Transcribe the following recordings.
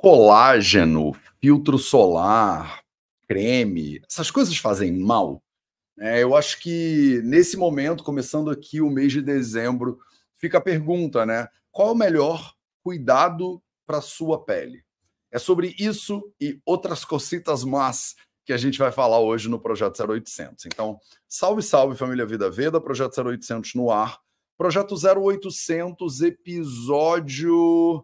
colágeno, filtro solar, creme, essas coisas fazem mal? É, eu acho que nesse momento, começando aqui o mês de dezembro, fica a pergunta, né? Qual o melhor cuidado para sua pele? É sobre isso e outras cositas más que a gente vai falar hoje no Projeto 0800. Então, salve, salve família Vida Veda, Projeto 0800 no ar. Projeto 0800, episódio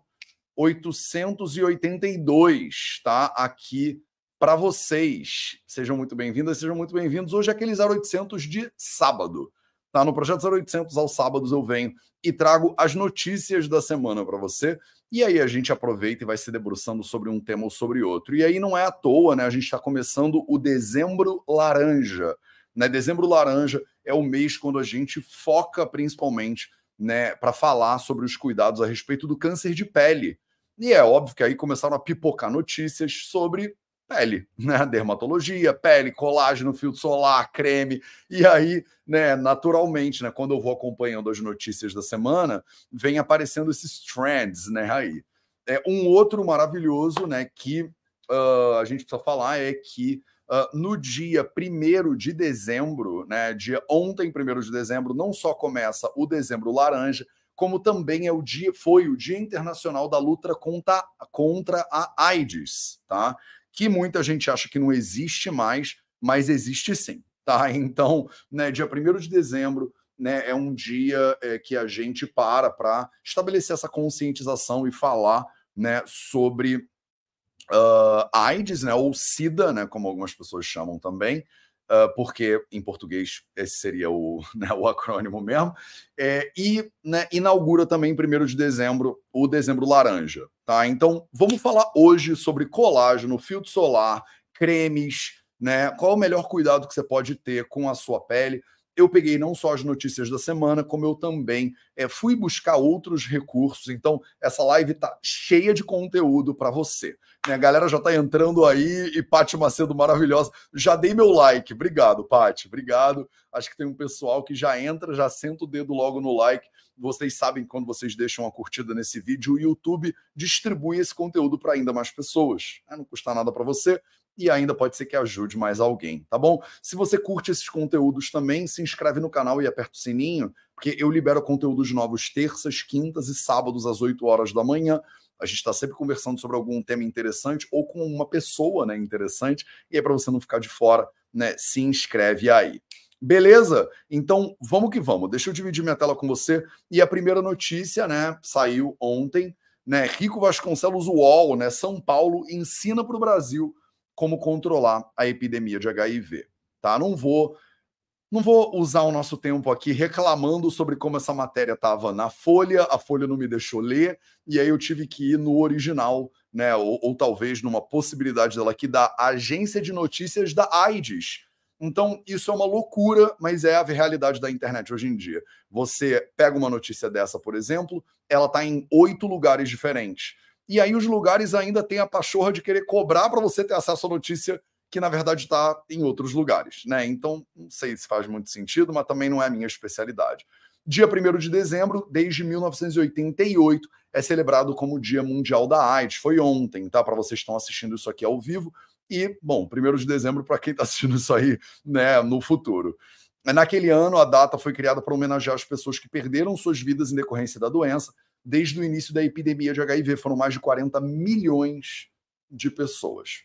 882, tá? Aqui para vocês. Sejam muito bem-vindas, sejam muito bem-vindos. Hoje é aquele 0800 de sábado. Tá? No projeto 0800 aos sábados eu venho e trago as notícias da semana para você. E aí a gente aproveita e vai se debruçando sobre um tema ou sobre outro. E aí não é à toa, né? A gente está começando o dezembro laranja. Né? Dezembro laranja é o mês quando a gente foca principalmente né, para falar sobre os cuidados a respeito do câncer de pele. E é óbvio que aí começaram a pipocar notícias sobre pele, né? Dermatologia, pele, colágeno, filtro solar, creme. E aí, né, naturalmente, né, quando eu vou acompanhando as notícias da semana, vem aparecendo esses trends, né, aí. É, um outro maravilhoso, né, que uh, a gente precisa falar é que uh, no dia 1 de dezembro, né, dia ontem, 1 de dezembro, não só começa o dezembro laranja, como também é o dia, foi o Dia Internacional da Luta contra, contra a AIDS, tá? Que muita gente acha que não existe mais, mas existe sim, tá? Então, né, dia 1 de dezembro, né, é um dia é, que a gente para para estabelecer essa conscientização e falar né, sobre uh, AIDS, né, ou SIDA, né, como algumas pessoas chamam também, uh, porque em português esse seria o, né, o acrônimo mesmo, é, e né, inaugura também em 1 de dezembro o Dezembro Laranja. Tá? Então, vamos falar hoje sobre colágeno, filtro solar, cremes, né? Qual o melhor cuidado que você pode ter com a sua pele? Eu peguei não só as notícias da semana, como eu também é, fui buscar outros recursos. Então, essa live tá cheia de conteúdo para você. Né, a galera já tá entrando aí e Paty Macedo maravilhosa. Já dei meu like. Obrigado, Paty. Obrigado. Acho que tem um pessoal que já entra, já senta o dedo logo no like. Vocês sabem quando vocês deixam uma curtida nesse vídeo, o YouTube distribui esse conteúdo para ainda mais pessoas. Né, não custa nada para você e ainda pode ser que ajude mais alguém, tá bom? Se você curte esses conteúdos também, se inscreve no canal e aperta o sininho, porque eu libero conteúdos novos terças, quintas e sábados às 8 horas da manhã. A gente está sempre conversando sobre algum tema interessante ou com uma pessoa né, interessante, e aí para você não ficar de fora, né, se inscreve aí. Beleza? Então vamos que vamos. Deixa eu dividir minha tela com você. E a primeira notícia, né, saiu ontem, né? Rico Vasconcelos UOL, né? São Paulo ensina para o Brasil como controlar a epidemia de HIV. Tá? Não vou não vou usar o nosso tempo aqui reclamando sobre como essa matéria estava na Folha, a Folha não me deixou ler, e aí eu tive que ir no original, né? Ou, ou talvez numa possibilidade dela aqui da Agência de Notícias da AIDS. Então, isso é uma loucura, mas é a realidade da internet hoje em dia. Você pega uma notícia dessa, por exemplo, ela está em oito lugares diferentes. E aí os lugares ainda têm a pachorra de querer cobrar para você ter acesso à notícia que na verdade está em outros lugares, né? Então, não sei se faz muito sentido, mas também não é a minha especialidade. Dia 1 de dezembro, desde 1988, é celebrado como Dia Mundial da AIDS. Foi ontem, tá? Para vocês que estão assistindo isso aqui ao vivo. E, bom, 1 de dezembro para quem está assistindo isso aí, né, no futuro. Naquele ano, a data foi criada para homenagear as pessoas que perderam suas vidas em decorrência da doença desde o início da epidemia de HIV. Foram mais de 40 milhões de pessoas.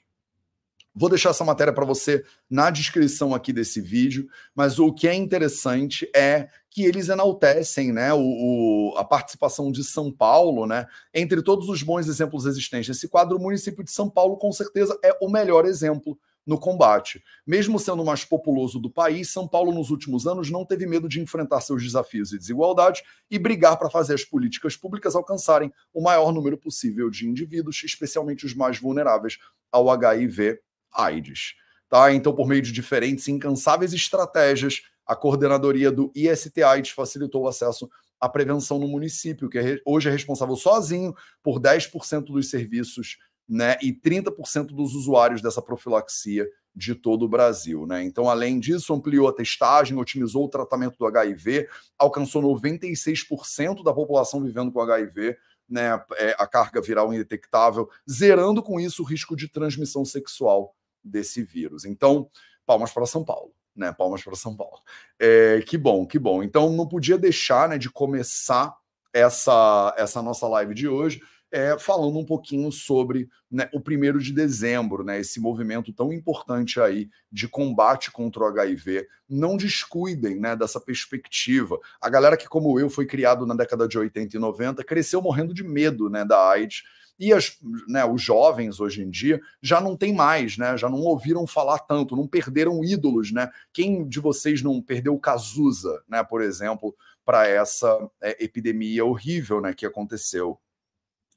Vou deixar essa matéria para você na descrição aqui desse vídeo, mas o que é interessante é que eles enaltecem né, o, o, a participação de São Paulo, né, entre todos os bons exemplos existentes. Esse quadro, o município de São Paulo, com certeza, é o melhor exemplo no combate. Mesmo sendo o mais populoso do país, São Paulo nos últimos anos não teve medo de enfrentar seus desafios e desigualdades e brigar para fazer as políticas públicas alcançarem o maior número possível de indivíduos, especialmente os mais vulneráveis ao HIV/AIDS. Tá? Então, por meio de diferentes e incansáveis estratégias, a coordenadoria do IST-AIDS facilitou o acesso à prevenção no município, que é, hoje é responsável sozinho por 10% dos serviços né, e 30% dos usuários dessa profilaxia de todo o Brasil. Né? Então, além disso, ampliou a testagem, otimizou o tratamento do HIV, alcançou 96% da população vivendo com HIV né, é, a carga viral indetectável, zerando com isso o risco de transmissão sexual desse vírus. Então, palmas para São Paulo. Né, palmas para São Paulo. É, que bom, que bom. Então, não podia deixar né, de começar essa, essa nossa live de hoje é, falando um pouquinho sobre né, o primeiro de dezembro, né, esse movimento tão importante aí de combate contra o HIV. Não descuidem né, dessa perspectiva. A galera que, como eu, foi criado na década de 80 e 90, cresceu morrendo de medo né, da AIDS. E as, né, os jovens hoje em dia já não tem mais, né? Já não ouviram falar tanto, não perderam ídolos, né? Quem de vocês não perdeu Cazuza, né? Por exemplo, para essa é, epidemia horrível, né? Que aconteceu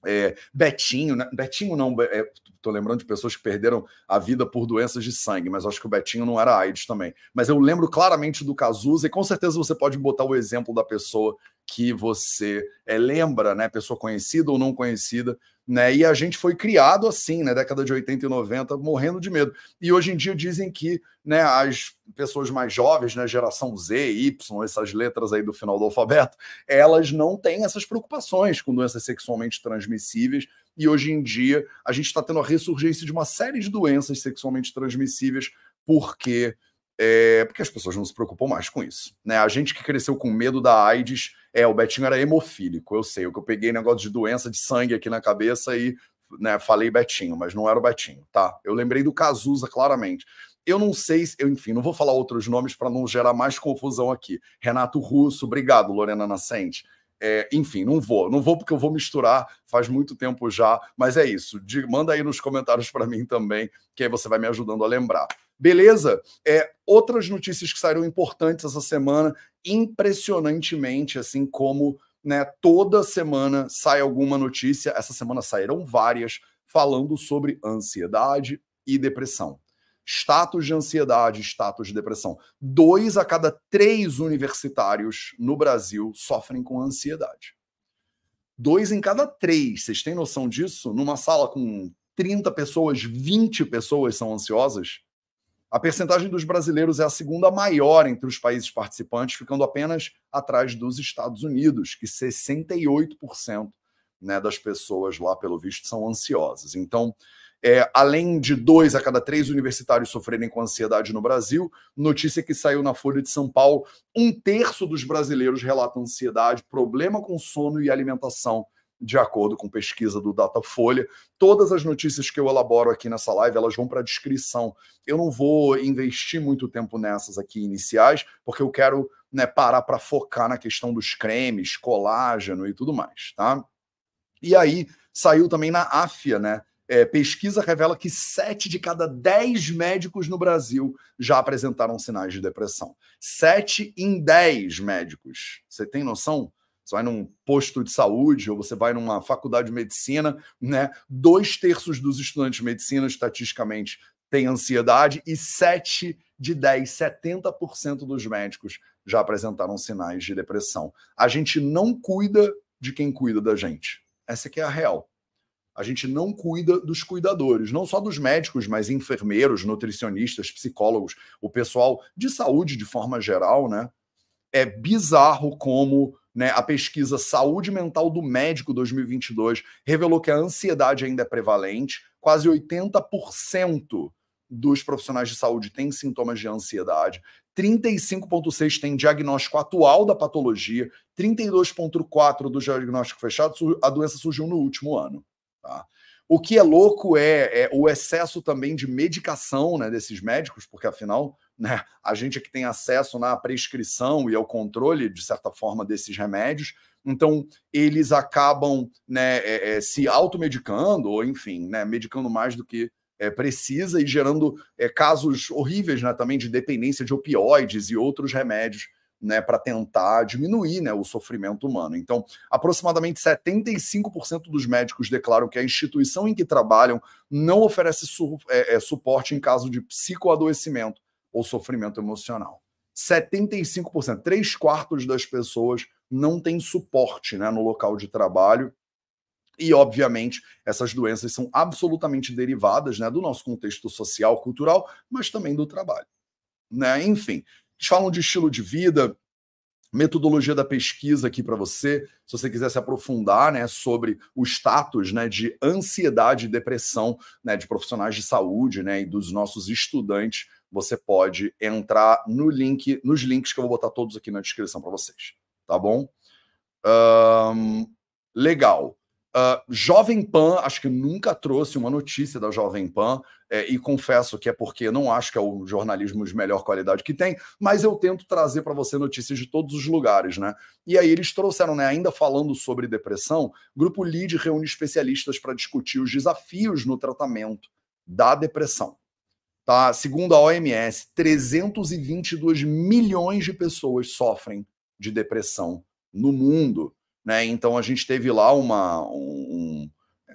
é, Betinho, né? Betinho não, é, tô lembrando de pessoas que perderam a vida por doenças de sangue, mas acho que o Betinho não era AIDS também. Mas eu lembro claramente do Cazuza, e com certeza você pode botar o exemplo da pessoa que você é, lembra, né? Pessoa conhecida ou não conhecida, né? E a gente foi criado assim, na né? década de 80 e 90, morrendo de medo. E hoje em dia dizem que né, as pessoas mais jovens, né, geração Z, Y, essas letras aí do final do alfabeto, elas não têm essas preocupações com doenças sexualmente transmissíveis. E hoje em dia a gente está tendo a ressurgência de uma série de doenças sexualmente transmissíveis porque é, porque as pessoas não se preocupam mais com isso. Né? A gente que cresceu com medo da AIDS, é, o Betinho era hemofílico, eu sei, o que eu peguei negócio de doença de sangue aqui na cabeça e né, falei Betinho, mas não era o Betinho, tá? Eu lembrei do Cazuza claramente. Eu não sei, eu, enfim, não vou falar outros nomes para não gerar mais confusão aqui. Renato Russo, obrigado, Lorena Nascente. É, enfim, não vou, não vou porque eu vou misturar, faz muito tempo já, mas é isso. De, manda aí nos comentários para mim também, que aí você vai me ajudando a lembrar. Beleza? É, outras notícias que saíram importantes essa semana, impressionantemente, assim como né, toda semana sai alguma notícia, essa semana saíram várias, falando sobre ansiedade e depressão. Status de ansiedade, status de depressão. Dois a cada três universitários no Brasil sofrem com ansiedade. Dois em cada três. Vocês têm noção disso? Numa sala com 30 pessoas, 20 pessoas são ansiosas? A percentagem dos brasileiros é a segunda maior entre os países participantes, ficando apenas atrás dos Estados Unidos, que 68% né, das pessoas lá, pelo visto, são ansiosas. Então, é, além de dois a cada três universitários sofrerem com ansiedade no Brasil, notícia que saiu na Folha de São Paulo: um terço dos brasileiros relatam ansiedade, problema com sono e alimentação de acordo com pesquisa do Datafolha. Todas as notícias que eu elaboro aqui nessa live, elas vão para a descrição. Eu não vou investir muito tempo nessas aqui iniciais, porque eu quero né, parar para focar na questão dos cremes, colágeno e tudo mais, tá? E aí saiu também na AFIA, né? É, pesquisa revela que sete de cada dez médicos no Brasil já apresentaram sinais de depressão. Sete em dez médicos. Você tem noção? Você vai num posto de saúde ou você vai numa faculdade de medicina, né? Dois terços dos estudantes de medicina, estatisticamente, têm ansiedade e sete de 10, 70% dos médicos já apresentaram sinais de depressão. A gente não cuida de quem cuida da gente. Essa que é a real. A gente não cuida dos cuidadores, não só dos médicos, mas enfermeiros, nutricionistas, psicólogos, o pessoal de saúde de forma geral, né? É bizarro como né, a pesquisa Saúde Mental do Médico 2022 revelou que a ansiedade ainda é prevalente. Quase 80% dos profissionais de saúde têm sintomas de ansiedade. 35,6% têm diagnóstico atual da patologia. 32,4% do diagnóstico fechado, a doença surgiu no último ano. Tá? O que é louco é, é, o excesso também de medicação né, desses médicos, porque afinal né, a gente é que tem acesso na prescrição e ao controle, de certa forma, desses remédios. Então, eles acabam né, é, é, se automedicando, ou enfim, né, medicando mais do que é, precisa e gerando é, casos horríveis né, também de dependência de opioides e outros remédios né, para tentar diminuir né, o sofrimento humano. Então, aproximadamente 75% dos médicos declaram que a instituição em que trabalham não oferece su é, é, suporte em caso de psicoadoecimento ou sofrimento emocional. 75%, três quartos das pessoas não têm suporte né, no local de trabalho. E, obviamente, essas doenças são absolutamente derivadas né, do nosso contexto social, cultural, mas também do trabalho. Né? Enfim, eles falam de estilo de vida, metodologia da pesquisa aqui para você, se você quiser se aprofundar, né, sobre o status, né, de ansiedade e depressão, né, de profissionais de saúde, né, e dos nossos estudantes, você pode entrar no link, nos links que eu vou botar todos aqui na descrição para vocês, tá bom? Um, legal. Uh, Jovem Pan, acho que nunca trouxe uma notícia da Jovem Pan, é, e confesso que é porque não acho que é o jornalismo de melhor qualidade que tem, mas eu tento trazer para você notícias de todos os lugares, né? E aí eles trouxeram, né, ainda falando sobre depressão, Grupo LEAD reúne especialistas para discutir os desafios no tratamento da depressão. Tá? Segundo a OMS, 322 milhões de pessoas sofrem de depressão no mundo. Né? Então a gente teve lá uma, um,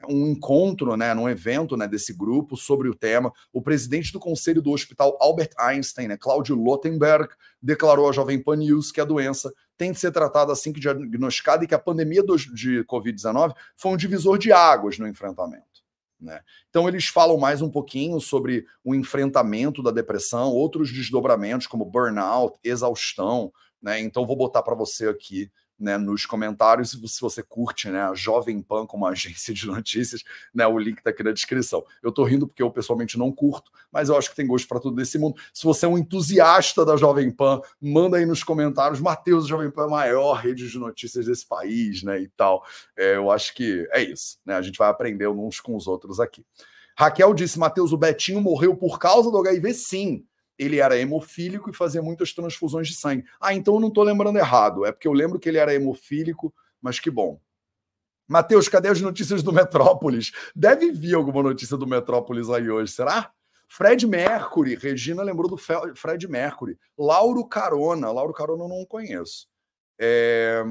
um encontro, né, num evento né, desse grupo sobre o tema. O presidente do conselho do Hospital Albert Einstein, né, Cláudio Lottenberg, declarou à Jovem Pan News que a doença tem de ser tratada assim que diagnosticada e que a pandemia do, de Covid-19 foi um divisor de águas no enfrentamento. Né? Então, eles falam mais um pouquinho sobre o enfrentamento da depressão, outros desdobramentos, como burnout, exaustão. Né? Então, vou botar para você aqui né, nos comentários, se você curte né, a Jovem Pan como agência de notícias, né, o link está aqui na descrição. Eu estou rindo porque eu pessoalmente não curto, mas eu acho que tem gosto para tudo desse mundo. Se você é um entusiasta da Jovem Pan, manda aí nos comentários, Matheus, Jovem Pan é a maior rede de notícias desse país, né, e tal. É, eu acho que é isso, né, a gente vai aprender uns com os outros aqui. Raquel disse, Matheus, o Betinho morreu por causa do HIV? Sim ele era hemofílico e fazia muitas transfusões de sangue. Ah, então eu não estou lembrando errado. É porque eu lembro que ele era hemofílico, mas que bom. Matheus, cadê as notícias do Metrópolis? Deve vir alguma notícia do Metrópolis aí hoje, será? Fred Mercury, Regina lembrou do Fred Mercury. Lauro Carona, Lauro Carona eu não conheço. É...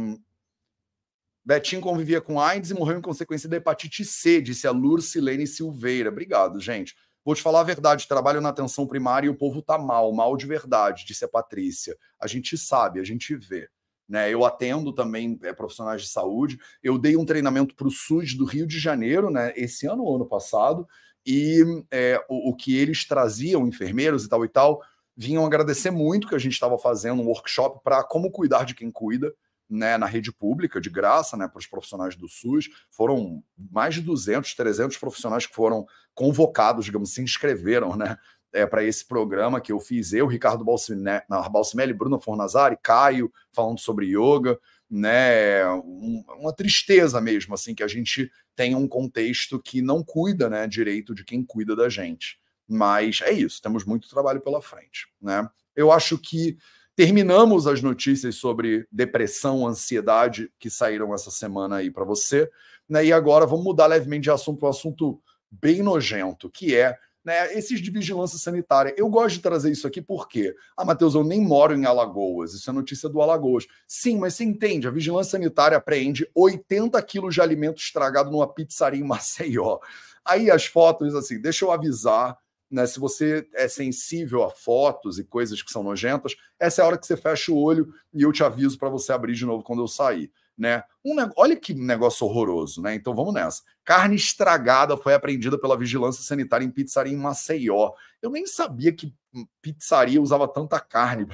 Betinho convivia com AIDS e morreu em consequência da hepatite C, disse a Lurcilene Silveira. Obrigado, gente. Vou te falar a verdade, trabalho na atenção primária e o povo tá mal, mal de verdade, disse a Patrícia. A gente sabe, a gente vê. Né, eu atendo também é, profissionais de saúde. Eu dei um treinamento para o SUS do Rio de Janeiro, né, esse ano ou ano passado, e é, o, o, que eles traziam, enfermeiros e tal e tal, vinham agradecer muito que a gente estava fazendo um workshop para como cuidar de quem cuida né, na rede pública, de graça, né, para os profissionais do SUS. Foram mais de 200, 300 profissionais que foram convocados, digamos, se inscreveram né, é, para esse programa que eu fiz. Eu, Ricardo Balsimelli, Bruno Fornazari, Caio, falando sobre yoga. Né, um, uma tristeza mesmo, assim, que a gente tenha um contexto que não cuida né, direito de quem cuida da gente. Mas é isso, temos muito trabalho pela frente. Né? Eu acho que Terminamos as notícias sobre depressão, ansiedade que saíram essa semana aí para você. Né? E agora vamos mudar levemente de assunto para um assunto bem nojento, que é né, esses de vigilância sanitária. Eu gosto de trazer isso aqui porque, ah, Matheus, eu nem moro em Alagoas, isso é notícia do Alagoas. Sim, mas você entende, a vigilância sanitária apreende 80 quilos de alimento estragado numa pizzaria em Maceió. Aí as fotos, assim, deixa eu avisar né? Se você é sensível a fotos e coisas que são nojentas, essa é a hora que você fecha o olho e eu te aviso para você abrir de novo quando eu sair. Né? Um, olha que negócio horroroso, né? Então vamos nessa. Carne estragada foi apreendida pela vigilância sanitária em pizzaria em Maceió. Eu nem sabia que pizzaria usava tanta carne.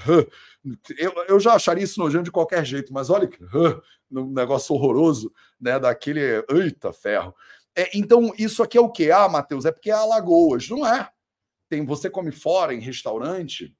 Eu, eu já acharia isso nojento de qualquer jeito, mas olha que um negócio horroroso, né? Daquele. Eita, ferro. É, então, isso aqui é o quê? Ah, Matheus, é porque é Alagoas. Não é tem você come fora em restaurante,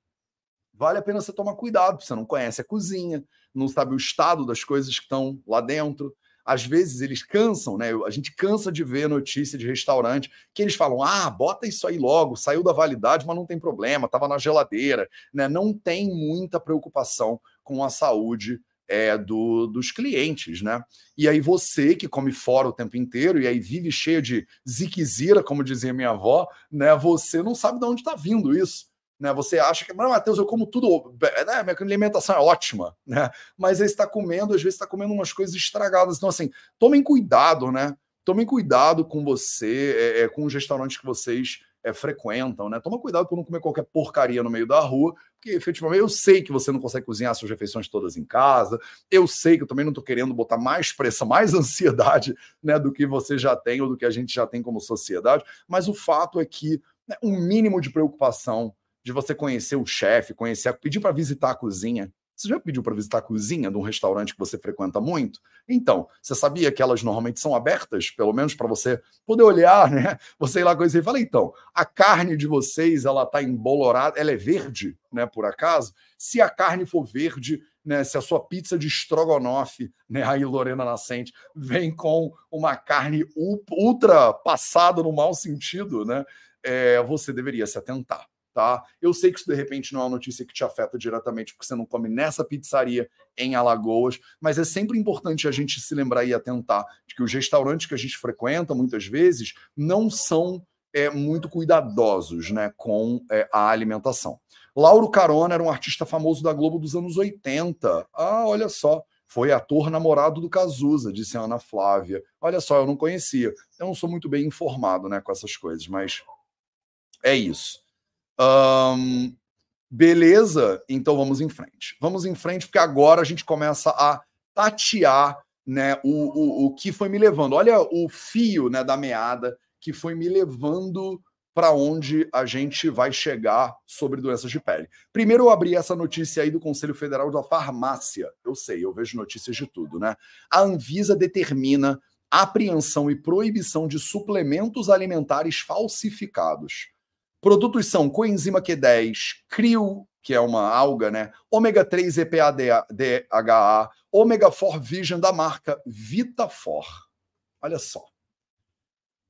vale a pena você tomar cuidado, você não conhece a cozinha, não sabe o estado das coisas que estão lá dentro. Às vezes eles cansam, né? A gente cansa de ver notícia de restaurante que eles falam: ah, bota isso aí logo, saiu da validade, mas não tem problema, estava na geladeira, né? Não tem muita preocupação com a saúde é, do, dos clientes, né? E aí você que come fora o tempo inteiro e aí vive cheio de ziquezira, como dizia minha avó, né? Você não sabe de onde está vindo isso. Né, você acha que, mas Matheus, eu como tudo, né, minha alimentação é ótima, né? Mas aí está comendo, às vezes está comendo umas coisas estragadas. Então, assim, tomem cuidado, né? Tomem cuidado com você, é, é, com os restaurantes que vocês é, frequentam, né? Toma cuidado para não comer qualquer porcaria no meio da rua, porque efetivamente eu sei que você não consegue cozinhar suas refeições todas em casa, eu sei que eu também não estou querendo botar mais pressão, mais ansiedade né, do que você já tem ou do que a gente já tem como sociedade, mas o fato é que né, um mínimo de preocupação de você conhecer o chefe, conhecer, pedir para visitar a cozinha, Você já pediu para visitar a cozinha de um restaurante que você frequenta muito? Então, você sabia que elas normalmente são abertas, pelo menos para você poder olhar, né? Você ir lá conhecer e falar, então, a carne de vocês, ela tá embolorada, ela é verde, né, por acaso? Se a carne for verde, né, se a sua pizza de estrogonofe, né, aí Lorena Nascente, vem com uma carne ultra passada no mau sentido, né, é, você deveria se atentar tá? Eu sei que isso de repente não é uma notícia que te afeta diretamente porque você não come nessa pizzaria em Alagoas, mas é sempre importante a gente se lembrar e atentar de que os restaurantes que a gente frequenta muitas vezes não são é, muito cuidadosos, né, com é, a alimentação. Lauro Carona era um artista famoso da Globo dos anos 80. Ah, olha só. Foi ator namorado do Cazuza, disse Ana Flávia. Olha só, eu não conhecia. Eu não sou muito bem informado né, com essas coisas, mas é isso. Um, beleza, então vamos em frente. Vamos em frente, porque agora a gente começa a tatear né, o, o, o que foi me levando. Olha o fio né, da meada que foi me levando para onde a gente vai chegar sobre doenças de pele. Primeiro eu abri essa notícia aí do Conselho Federal da Farmácia. Eu sei, eu vejo notícias de tudo, né? A Anvisa determina apreensão e proibição de suplementos alimentares falsificados. Produtos são coenzima Q10, CRIO, que é uma alga, né? Ômega 3 EPA-DHA, Ômega 4 Vision da marca Vitafor. Olha só.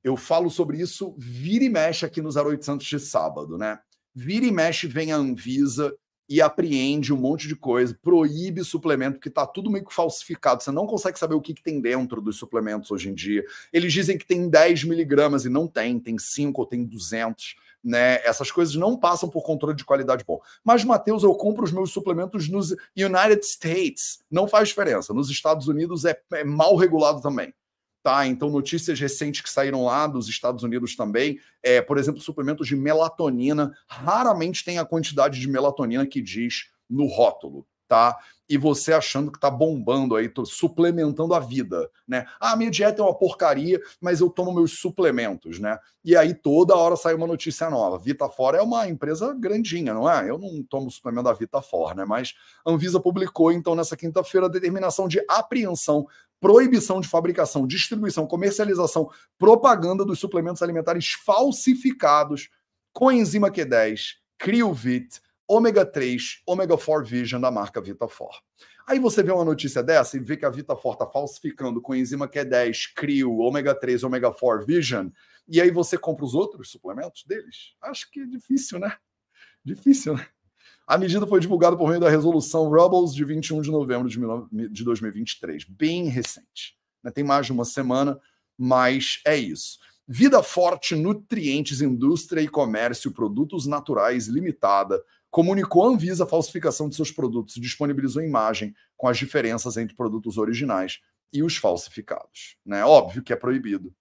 Eu falo sobre isso vira e mexe aqui nos 0800 de sábado, né? Vira e mexe vem a Anvisa e apreende um monte de coisa, proíbe suplemento, porque tá tudo meio que falsificado. Você não consegue saber o que, que tem dentro dos suplementos hoje em dia. Eles dizem que tem 10 miligramas e não tem, tem 5 ou tem 200 né? Essas coisas não passam por controle de qualidade bom. Mas, Matheus, eu compro os meus suplementos nos United States. Não faz diferença. Nos Estados Unidos é, é mal regulado também. Tá, então, notícias recentes que saíram lá dos Estados Unidos também, é, por exemplo, suplementos de melatonina, raramente tem a quantidade de melatonina que diz no rótulo tá? E você achando que tá bombando aí, tô suplementando a vida, né? Ah, minha dieta é uma porcaria, mas eu tomo meus suplementos, né? E aí toda hora sai uma notícia nova. Vitafor é uma empresa grandinha, não é? Eu não tomo suplemento da Vitafor, né? Mas a Anvisa publicou então nessa quinta-feira a determinação de apreensão proibição de fabricação, distribuição, comercialização, propaganda dos suplementos alimentares falsificados com enzima Q10, CrioVit, ômega 3, ômega 4 Vision da marca Vitafor. Aí você vê uma notícia dessa e vê que a Vitafor está falsificando com enzima Q10, Crio, ômega 3, ômega 4 Vision, e aí você compra os outros suplementos deles? Acho que é difícil, né? Difícil, né? A medida foi divulgada por meio da resolução Rubbles de 21 de novembro de 2023, bem recente. Né? Tem mais de uma semana, mas é isso. Vida Forte Nutrientes, Indústria e Comércio, Produtos Naturais Limitada comunicou à Anvisa a falsificação de seus produtos e disponibilizou imagem com as diferenças entre produtos originais e os falsificados. Né? Óbvio que é proibido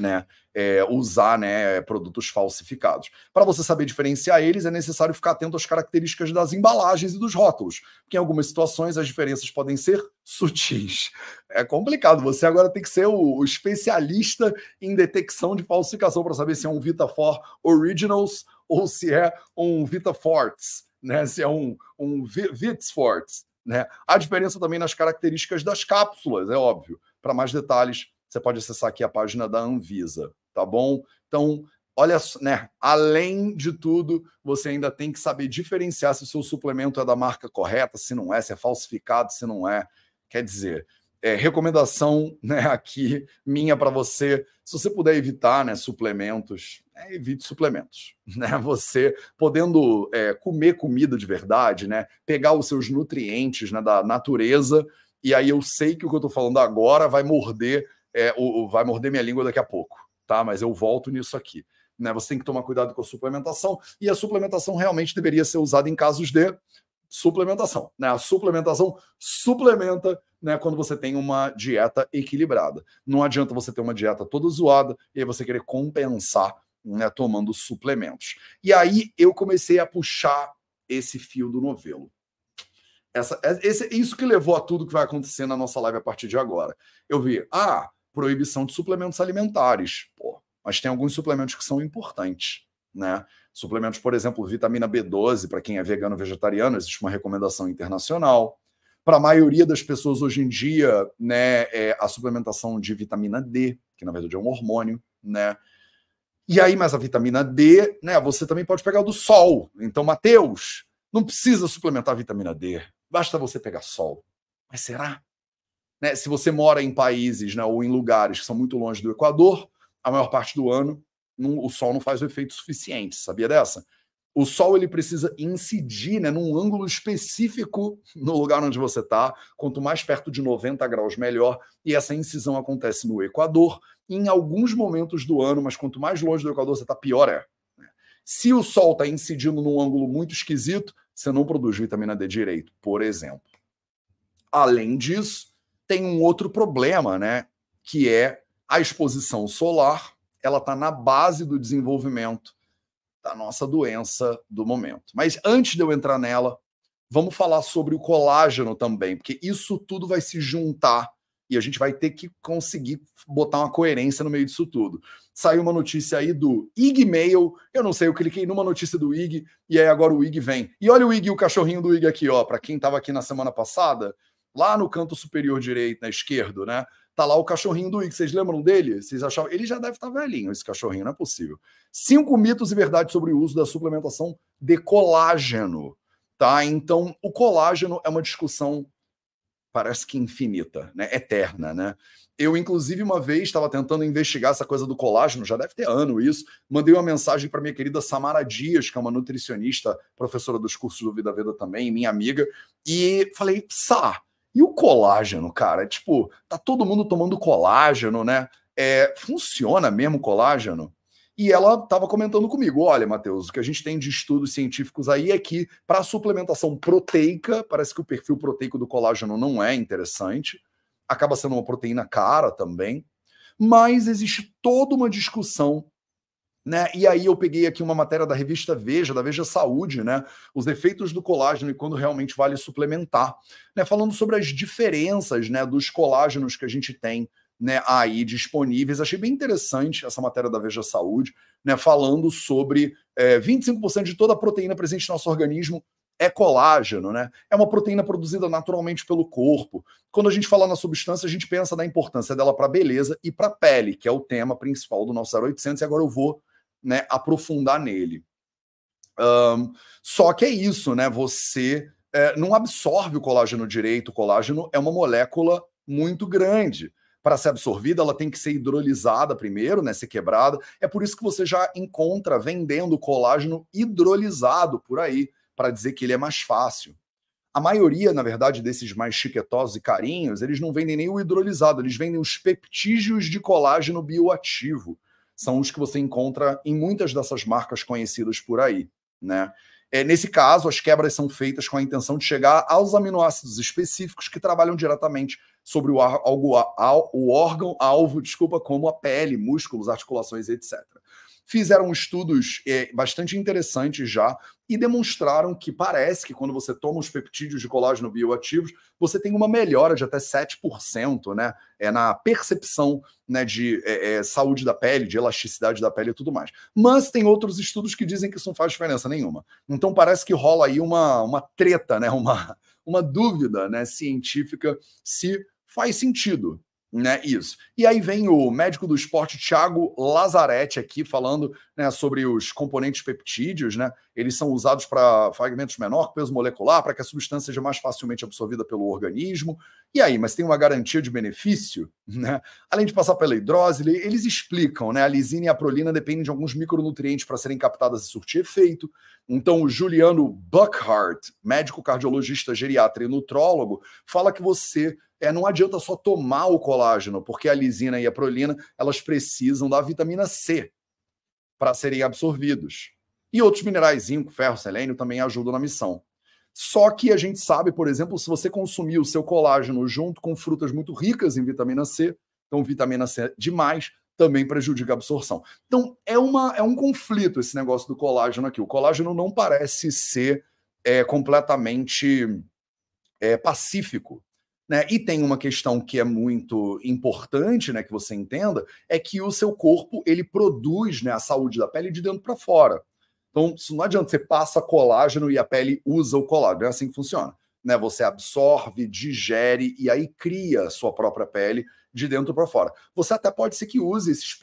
né, é, usar né, produtos falsificados. Para você saber diferenciar eles, é necessário ficar atento às características das embalagens e dos rótulos, porque em algumas situações as diferenças podem ser sutis. É complicado, você agora tem que ser o, o especialista em detecção de falsificação para saber se é um Vitafor Originals ou se é um Vita Fortes, né? se é um, um Vits Fortes. Né? Há diferença também nas características das cápsulas, é óbvio. Para mais detalhes, você pode acessar aqui a página da Anvisa, tá bom? Então, olha, né? Além de tudo, você ainda tem que saber diferenciar se o seu suplemento é da marca correta, se não é, se é falsificado, se não é. Quer dizer, é, recomendação né, aqui minha para você, se você puder evitar né, suplementos, é, evite suplementos. Né? Você podendo é, comer comida de verdade, né, pegar os seus nutrientes né, da natureza, e aí eu sei que o que eu estou falando agora vai morder, é, o, vai morder minha língua daqui a pouco, tá? Mas eu volto nisso aqui. Né? Você tem que tomar cuidado com a suplementação, e a suplementação realmente deveria ser usada em casos de suplementação. Né? A suplementação suplementa né, quando você tem uma dieta equilibrada. Não adianta você ter uma dieta toda zoada e aí você querer compensar né, tomando suplementos. E aí eu comecei a puxar esse fio do novelo. Essa, é, esse, isso que levou a tudo que vai acontecer na nossa live a partir de agora. Eu vi, ah, proibição de suplementos alimentares. Pô, mas tem alguns suplementos que são importantes. né? Suplementos, por exemplo, vitamina B12, para quem é vegano vegetariano, existe uma recomendação internacional. Para a maioria das pessoas hoje em dia, né, é a suplementação de vitamina D, que na verdade é um hormônio, né? E aí, mas a vitamina D, né, você também pode pegar do sol. Então, Mateus, não precisa suplementar vitamina D, basta você pegar sol. Mas será? Né, se você mora em países né, ou em lugares que são muito longe do Equador, a maior parte do ano não, o sol não faz o efeito suficiente, sabia dessa? O sol ele precisa incidir né, num ângulo específico no lugar onde você está. Quanto mais perto de 90 graus, melhor. E essa incisão acontece no Equador, em alguns momentos do ano, mas quanto mais longe do Equador você está, pior é. Né? Se o sol está incidindo num ângulo muito esquisito, você não produz vitamina D direito, por exemplo. Além disso, tem um outro problema, né? Que é a exposição solar ela está na base do desenvolvimento da nossa doença do momento. Mas antes de eu entrar nela, vamos falar sobre o colágeno também, porque isso tudo vai se juntar e a gente vai ter que conseguir botar uma coerência no meio disso tudo. Saiu uma notícia aí do Ig Mail, eu não sei, eu cliquei numa notícia do Ig e aí agora o Ig vem. E olha o Ig, o cachorrinho do Ig aqui, ó, para quem estava aqui na semana passada, lá no canto superior direito, na esquerda, né? Tá lá o cachorrinho do Ig. Vocês lembram dele? Vocês achavam? Ele já deve estar tá velhinho, esse cachorrinho, não é possível. Cinco mitos e verdades sobre o uso da suplementação de colágeno. Tá? Então, o colágeno é uma discussão, parece que infinita, né? Eterna, né? Eu, inclusive, uma vez estava tentando investigar essa coisa do colágeno, já deve ter ano isso. Mandei uma mensagem para minha querida Samara Dias, que é uma nutricionista, professora dos cursos do Vida Veda também, minha amiga, e falei, Sá, e o colágeno, cara? Tipo, tá todo mundo tomando colágeno, né? É, funciona mesmo colágeno? E ela estava comentando comigo: olha, Matheus, o que a gente tem de estudos científicos aí é que para suplementação proteica, parece que o perfil proteico do colágeno não é interessante, acaba sendo uma proteína cara também, mas existe toda uma discussão né? E aí eu peguei aqui uma matéria da revista Veja, da Veja Saúde, né? Os efeitos do colágeno e quando realmente vale suplementar, né? Falando sobre as diferenças, né, dos colágenos que a gente tem, né, aí disponíveis. Achei bem interessante essa matéria da Veja Saúde, né, falando sobre é, 25% de toda a proteína presente no nosso organismo é colágeno, né? É uma proteína produzida naturalmente pelo corpo. Quando a gente fala na substância, a gente pensa na importância dela para a beleza e para a pele, que é o tema principal do nosso 0800, e agora eu vou né, aprofundar nele. Um, só que é isso, né? Você é, não absorve o colágeno direito. O colágeno é uma molécula muito grande. Para ser absorvida, ela tem que ser hidrolisada primeiro, né? Ser quebrada. É por isso que você já encontra vendendo colágeno hidrolisado por aí, para dizer que ele é mais fácil. A maioria, na verdade, desses mais chiquetosos e carinhos, eles não vendem nem o hidrolisado, eles vendem os peptídeos de colágeno bioativo são os que você encontra em muitas dessas marcas conhecidas por aí, né? É, nesse caso, as quebras são feitas com a intenção de chegar aos aminoácidos específicos que trabalham diretamente sobre o, algo, o órgão alvo, desculpa, como a pele, músculos, articulações, etc fizeram estudos é, bastante interessantes já e demonstraram que parece que quando você toma os peptídeos de colágeno bioativos, você tem uma melhora de até 7%, né? É na percepção né, de é, é, saúde da pele, de elasticidade da pele e tudo mais. Mas tem outros estudos que dizem que isso não faz diferença nenhuma. Então parece que rola aí uma, uma treta, né? Uma, uma dúvida né, científica se faz sentido né, isso. E aí vem o médico do esporte, Thiago Lazarete, aqui falando né, sobre os componentes peptídeos, né? Eles são usados para fragmentos menor, peso molecular, para que a substância seja mais facilmente absorvida pelo organismo. E aí, mas tem uma garantia de benefício, né? Além de passar pela hidrose, eles explicam, né? A lisina e a prolina dependem de alguns micronutrientes para serem captadas e surtir efeito. Então, o Juliano Buckhart, médico cardiologista, geriatra e nutrólogo, fala que você é, não adianta só tomar o colágeno, porque a lisina e a prolina elas precisam da vitamina C para serem absorvidos. E outros minerais, zinco, ferro, selênio, também ajudam na missão. Só que a gente sabe, por exemplo, se você consumir o seu colágeno junto com frutas muito ricas em vitamina C, então vitamina C demais também prejudica a absorção. Então é, uma, é um conflito esse negócio do colágeno aqui. O colágeno não parece ser é, completamente é, pacífico Né? E tem uma questão que é muito importante, né, que você entenda, é que o seu corpo ele produz, né, a saúde da pele de dentro para fora. Então, isso não adianta você passa colágeno e a pele usa o colágeno, é assim que funciona. Né? Você absorve, digere e aí cria a sua própria pele de dentro para fora. Você até pode ser que use esses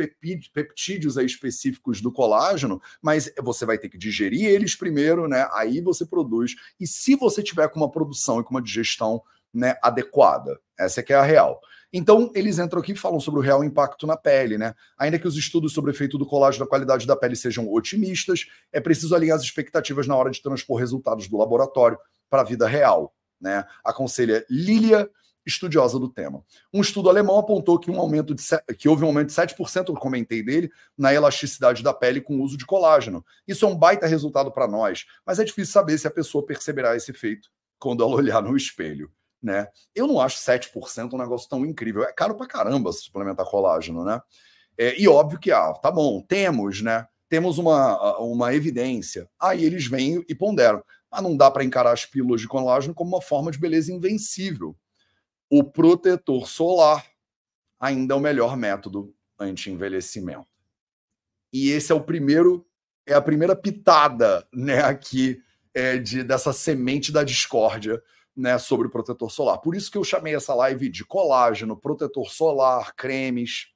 peptídeos específicos do colágeno, mas você vai ter que digerir eles primeiro, né? Aí você produz. E se você tiver com uma produção e com uma digestão né, adequada, essa é que é a real. Então, eles entram aqui e falam sobre o real impacto na pele, né? Ainda que os estudos sobre o efeito do colágeno na qualidade da pele sejam otimistas, é preciso alinhar as expectativas na hora de transpor resultados do laboratório para a vida real, né? Aconselha Lilia estudiosa do tema. Um estudo alemão apontou que, um aumento de, que houve um aumento de 7%, eu comentei dele, na elasticidade da pele com o uso de colágeno. Isso é um baita resultado para nós, mas é difícil saber se a pessoa perceberá esse efeito quando ela olhar no espelho. Né? Eu não acho 7% um negócio tão incrível. É caro para caramba suplementar colágeno, né? É, e óbvio que, ah, tá bom, temos, né? Temos uma, uma evidência. Aí eles vêm e ponderam. Mas não dá para encarar as pílulas de colágeno como uma forma de beleza invencível o protetor solar ainda é o melhor método anti-envelhecimento. E esse é o primeiro, é a primeira pitada, né, aqui é, de dessa semente da discórdia, né, sobre o protetor solar. Por isso que eu chamei essa live de colágeno, protetor solar, cremes.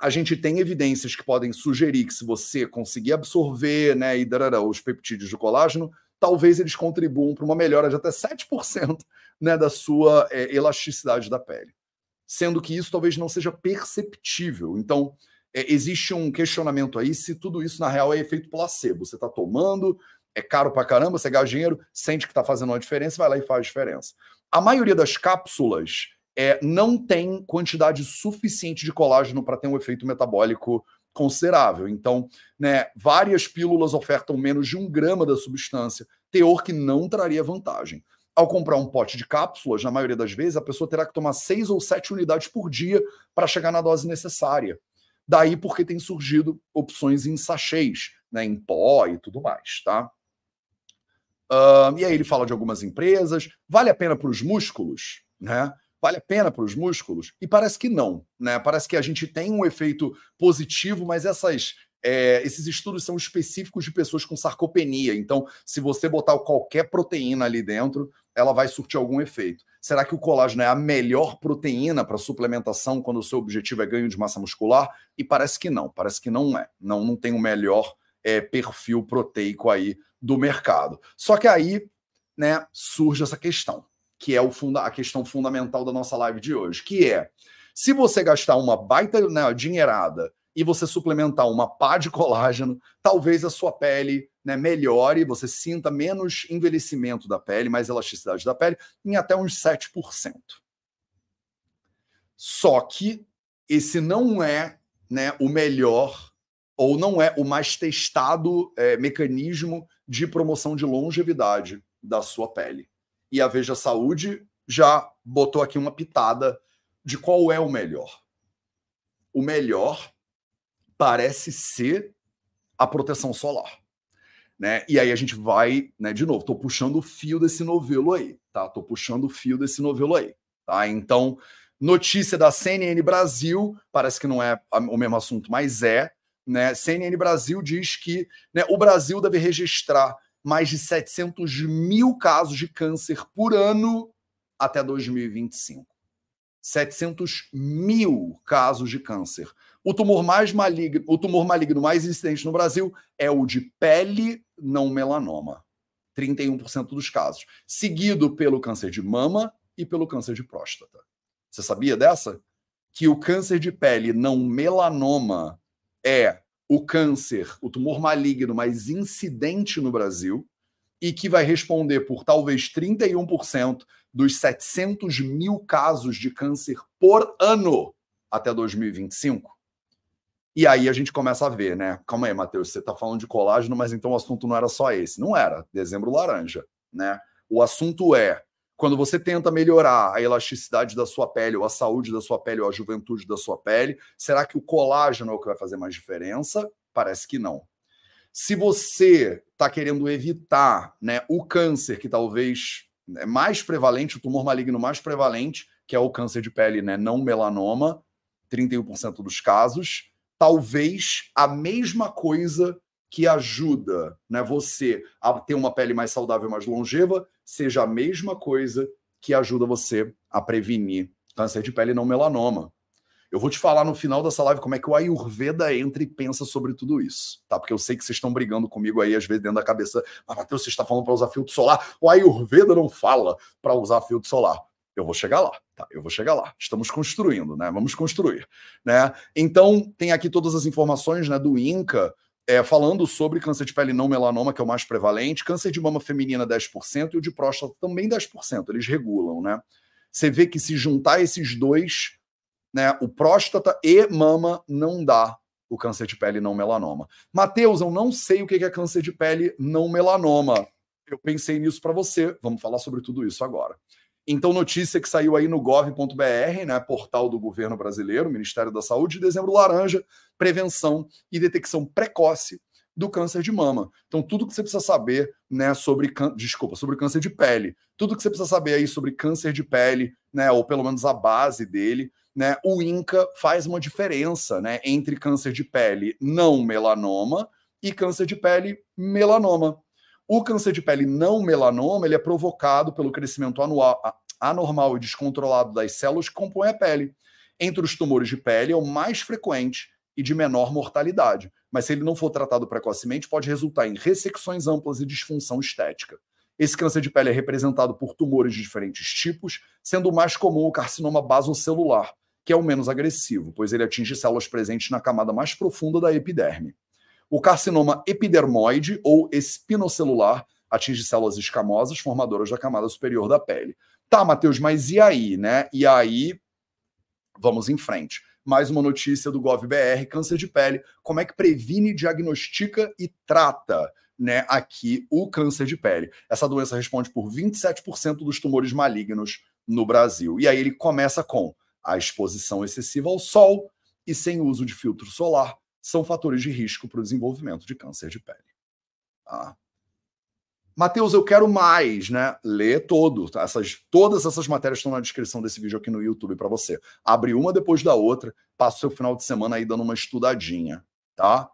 A gente tem evidências que podem sugerir que se você conseguir absorver, né, e darará, os peptídeos de colágeno, talvez eles contribuam para uma melhora de até 7% né, da sua é, elasticidade da pele. Sendo que isso talvez não seja perceptível. Então, é, existe um questionamento aí se tudo isso, na real, é efeito placebo. Você está tomando, é caro para caramba, você gasta dinheiro, sente que está fazendo uma diferença, vai lá e faz diferença. A maioria das cápsulas é, não tem quantidade suficiente de colágeno para ter um efeito metabólico considerável. Então, né, várias pílulas ofertam menos de um grama da substância, teor que não traria vantagem. Ao comprar um pote de cápsulas, na maioria das vezes, a pessoa terá que tomar seis ou sete unidades por dia para chegar na dose necessária. Daí porque tem surgido opções em sachês, né, em pó e tudo mais, tá? Uh, e aí ele fala de algumas empresas. Vale a pena para os músculos, né? Vale a pena para os músculos? E parece que não, né? Parece que a gente tem um efeito positivo, mas essas é, esses estudos são específicos de pessoas com sarcopenia. Então, se você botar qualquer proteína ali dentro, ela vai surtir algum efeito. Será que o colágeno é a melhor proteína para suplementação quando o seu objetivo é ganho de massa muscular? E parece que não, parece que não é. Não, não tem o melhor é, perfil proteico aí do mercado. Só que aí né, surge essa questão, que é o funda a questão fundamental da nossa live de hoje, que é se você gastar uma baita né, dinheirada e você suplementar uma pá de colágeno, talvez a sua pele né, melhore, você sinta menos envelhecimento da pele, mais elasticidade da pele, em até uns 7%. Só que esse não é né, o melhor ou não é o mais testado é, mecanismo de promoção de longevidade da sua pele. E a Veja Saúde já botou aqui uma pitada de qual é o melhor. O melhor parece ser a proteção solar. Né? E aí a gente vai, né, de novo, tô puxando o fio desse novelo aí, tá? Tô puxando o fio desse novelo aí, tá? Então, notícia da CNN Brasil, parece que não é o mesmo assunto, mas é, né? CNN Brasil diz que né, o Brasil deve registrar mais de 700 mil casos de câncer por ano até 2025. 700 mil casos de câncer. O tumor mais maligno, o tumor maligno mais incidente no Brasil é o de pele não melanoma. 31% dos casos, seguido pelo câncer de mama e pelo câncer de próstata. Você sabia dessa? Que o câncer de pele não melanoma é o câncer, o tumor maligno mais incidente no Brasil e que vai responder por talvez 31% dos 700 mil casos de câncer por ano até 2025. E aí a gente começa a ver, né? Calma aí, Matheus, você está falando de colágeno, mas então o assunto não era só esse. Não era, dezembro laranja, né? O assunto é, quando você tenta melhorar a elasticidade da sua pele, ou a saúde da sua pele, ou a juventude da sua pele, será que o colágeno é o que vai fazer mais diferença? Parece que não. Se você está querendo evitar né, o câncer, que talvez é mais prevalente, o tumor maligno mais prevalente, que é o câncer de pele, né, não melanoma, 31% dos casos, talvez a mesma coisa que ajuda né, você a ter uma pele mais saudável, mais longeva, seja a mesma coisa que ajuda você a prevenir câncer de pele não melanoma. Eu vou te falar no final dessa live como é que o Ayurveda entra e pensa sobre tudo isso, tá? Porque eu sei que vocês estão brigando comigo aí, às vezes, dentro da cabeça. Mas, Matheus, você está falando para usar filtro solar. O Ayurveda não fala para usar filtro solar. Eu vou chegar lá, tá? Eu vou chegar lá. Estamos construindo, né? Vamos construir, né? Então, tem aqui todas as informações, né, do INCA, é, falando sobre câncer de pele não melanoma, que é o mais prevalente, câncer de mama feminina 10% e o de próstata também 10%, eles regulam, né? Você vê que se juntar esses dois, né, o próstata e mama não dá o câncer de pele não melanoma. Mateus, eu não sei o que é câncer de pele não melanoma. Eu pensei nisso para você. Vamos falar sobre tudo isso agora. Então, notícia que saiu aí no gov.br, né, portal do governo brasileiro, Ministério da Saúde, dezembro laranja, prevenção e detecção precoce do câncer de mama. Então, tudo que você precisa saber, né, sobre desculpa, sobre câncer de pele, tudo que você precisa saber aí sobre câncer de pele, né, ou pelo menos a base dele, né, o INCA faz uma diferença, né, entre câncer de pele não melanoma e câncer de pele melanoma. O câncer de pele não melanoma ele é provocado pelo crescimento anual, anormal e descontrolado das células que compõem a pele. Entre os tumores de pele é o mais frequente e de menor mortalidade, mas se ele não for tratado precocemente, pode resultar em ressecções amplas e disfunção estética. Esse câncer de pele é representado por tumores de diferentes tipos, sendo o mais comum o carcinoma basocelular, que é o menos agressivo, pois ele atinge células presentes na camada mais profunda da epiderme. O carcinoma epidermoide ou espinocelular atinge células escamosas formadoras da camada superior da pele. Tá, Matheus, mas e aí, né? E aí, vamos em frente. Mais uma notícia do GovBR, câncer de pele, como é que previne, diagnostica e trata, né, aqui o câncer de pele. Essa doença responde por 27% dos tumores malignos no Brasil. E aí ele começa com a exposição excessiva ao sol e sem uso de filtro solar, são fatores de risco para o desenvolvimento de câncer de pele. Tá? Mateus, eu quero mais, né? Lê todo. Tá? Essas, todas essas matérias estão na descrição desse vídeo aqui no YouTube para você. Abre uma depois da outra, passa o seu final de semana aí dando uma estudadinha, tá?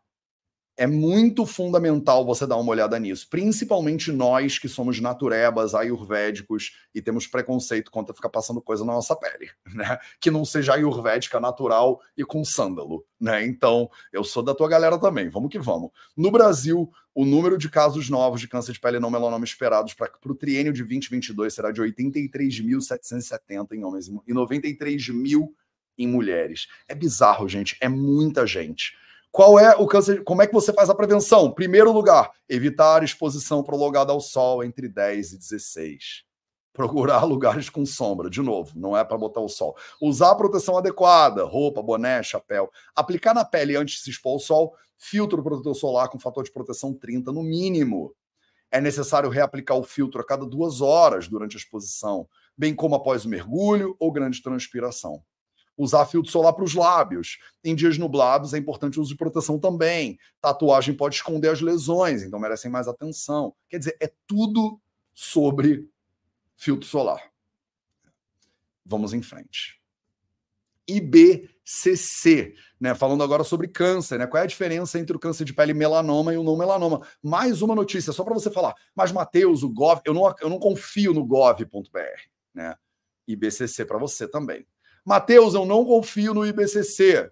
É muito fundamental você dar uma olhada nisso, principalmente nós que somos naturebas, ayurvédicos e temos preconceito contra ficar passando coisa na nossa pele, né? Que não seja ayurvédica, natural e com sândalo, né? Então, eu sou da tua galera também, vamos que vamos. No Brasil, o número de casos novos de câncer de pele não melanoma esperados para o triênio de 2022 será de 83.770 em homens e 93 mil em mulheres. É bizarro, gente, é muita gente. Qual é o câncer? Como é que você faz a prevenção? Primeiro lugar, evitar exposição prolongada ao sol entre 10 e 16. Procurar lugares com sombra, de novo, não é para botar o sol. Usar a proteção adequada, roupa, boné, chapéu. Aplicar na pele antes de se expor ao sol, filtro protetor solar com fator de proteção 30 no mínimo. É necessário reaplicar o filtro a cada duas horas durante a exposição, bem como após o mergulho ou grande transpiração usar filtro solar para os lábios. Em dias nublados é importante o uso de proteção também. Tatuagem pode esconder as lesões, então merecem mais atenção. Quer dizer, é tudo sobre filtro solar. Vamos em frente. IBCC, né? Falando agora sobre câncer, né? Qual é a diferença entre o câncer de pele melanoma e o não melanoma? Mais uma notícia, só para você falar. Mas, Matheus, o Gov, eu não, eu não confio no gov.br, né? IBCC para você também. Mateus, eu não confio no IBCC.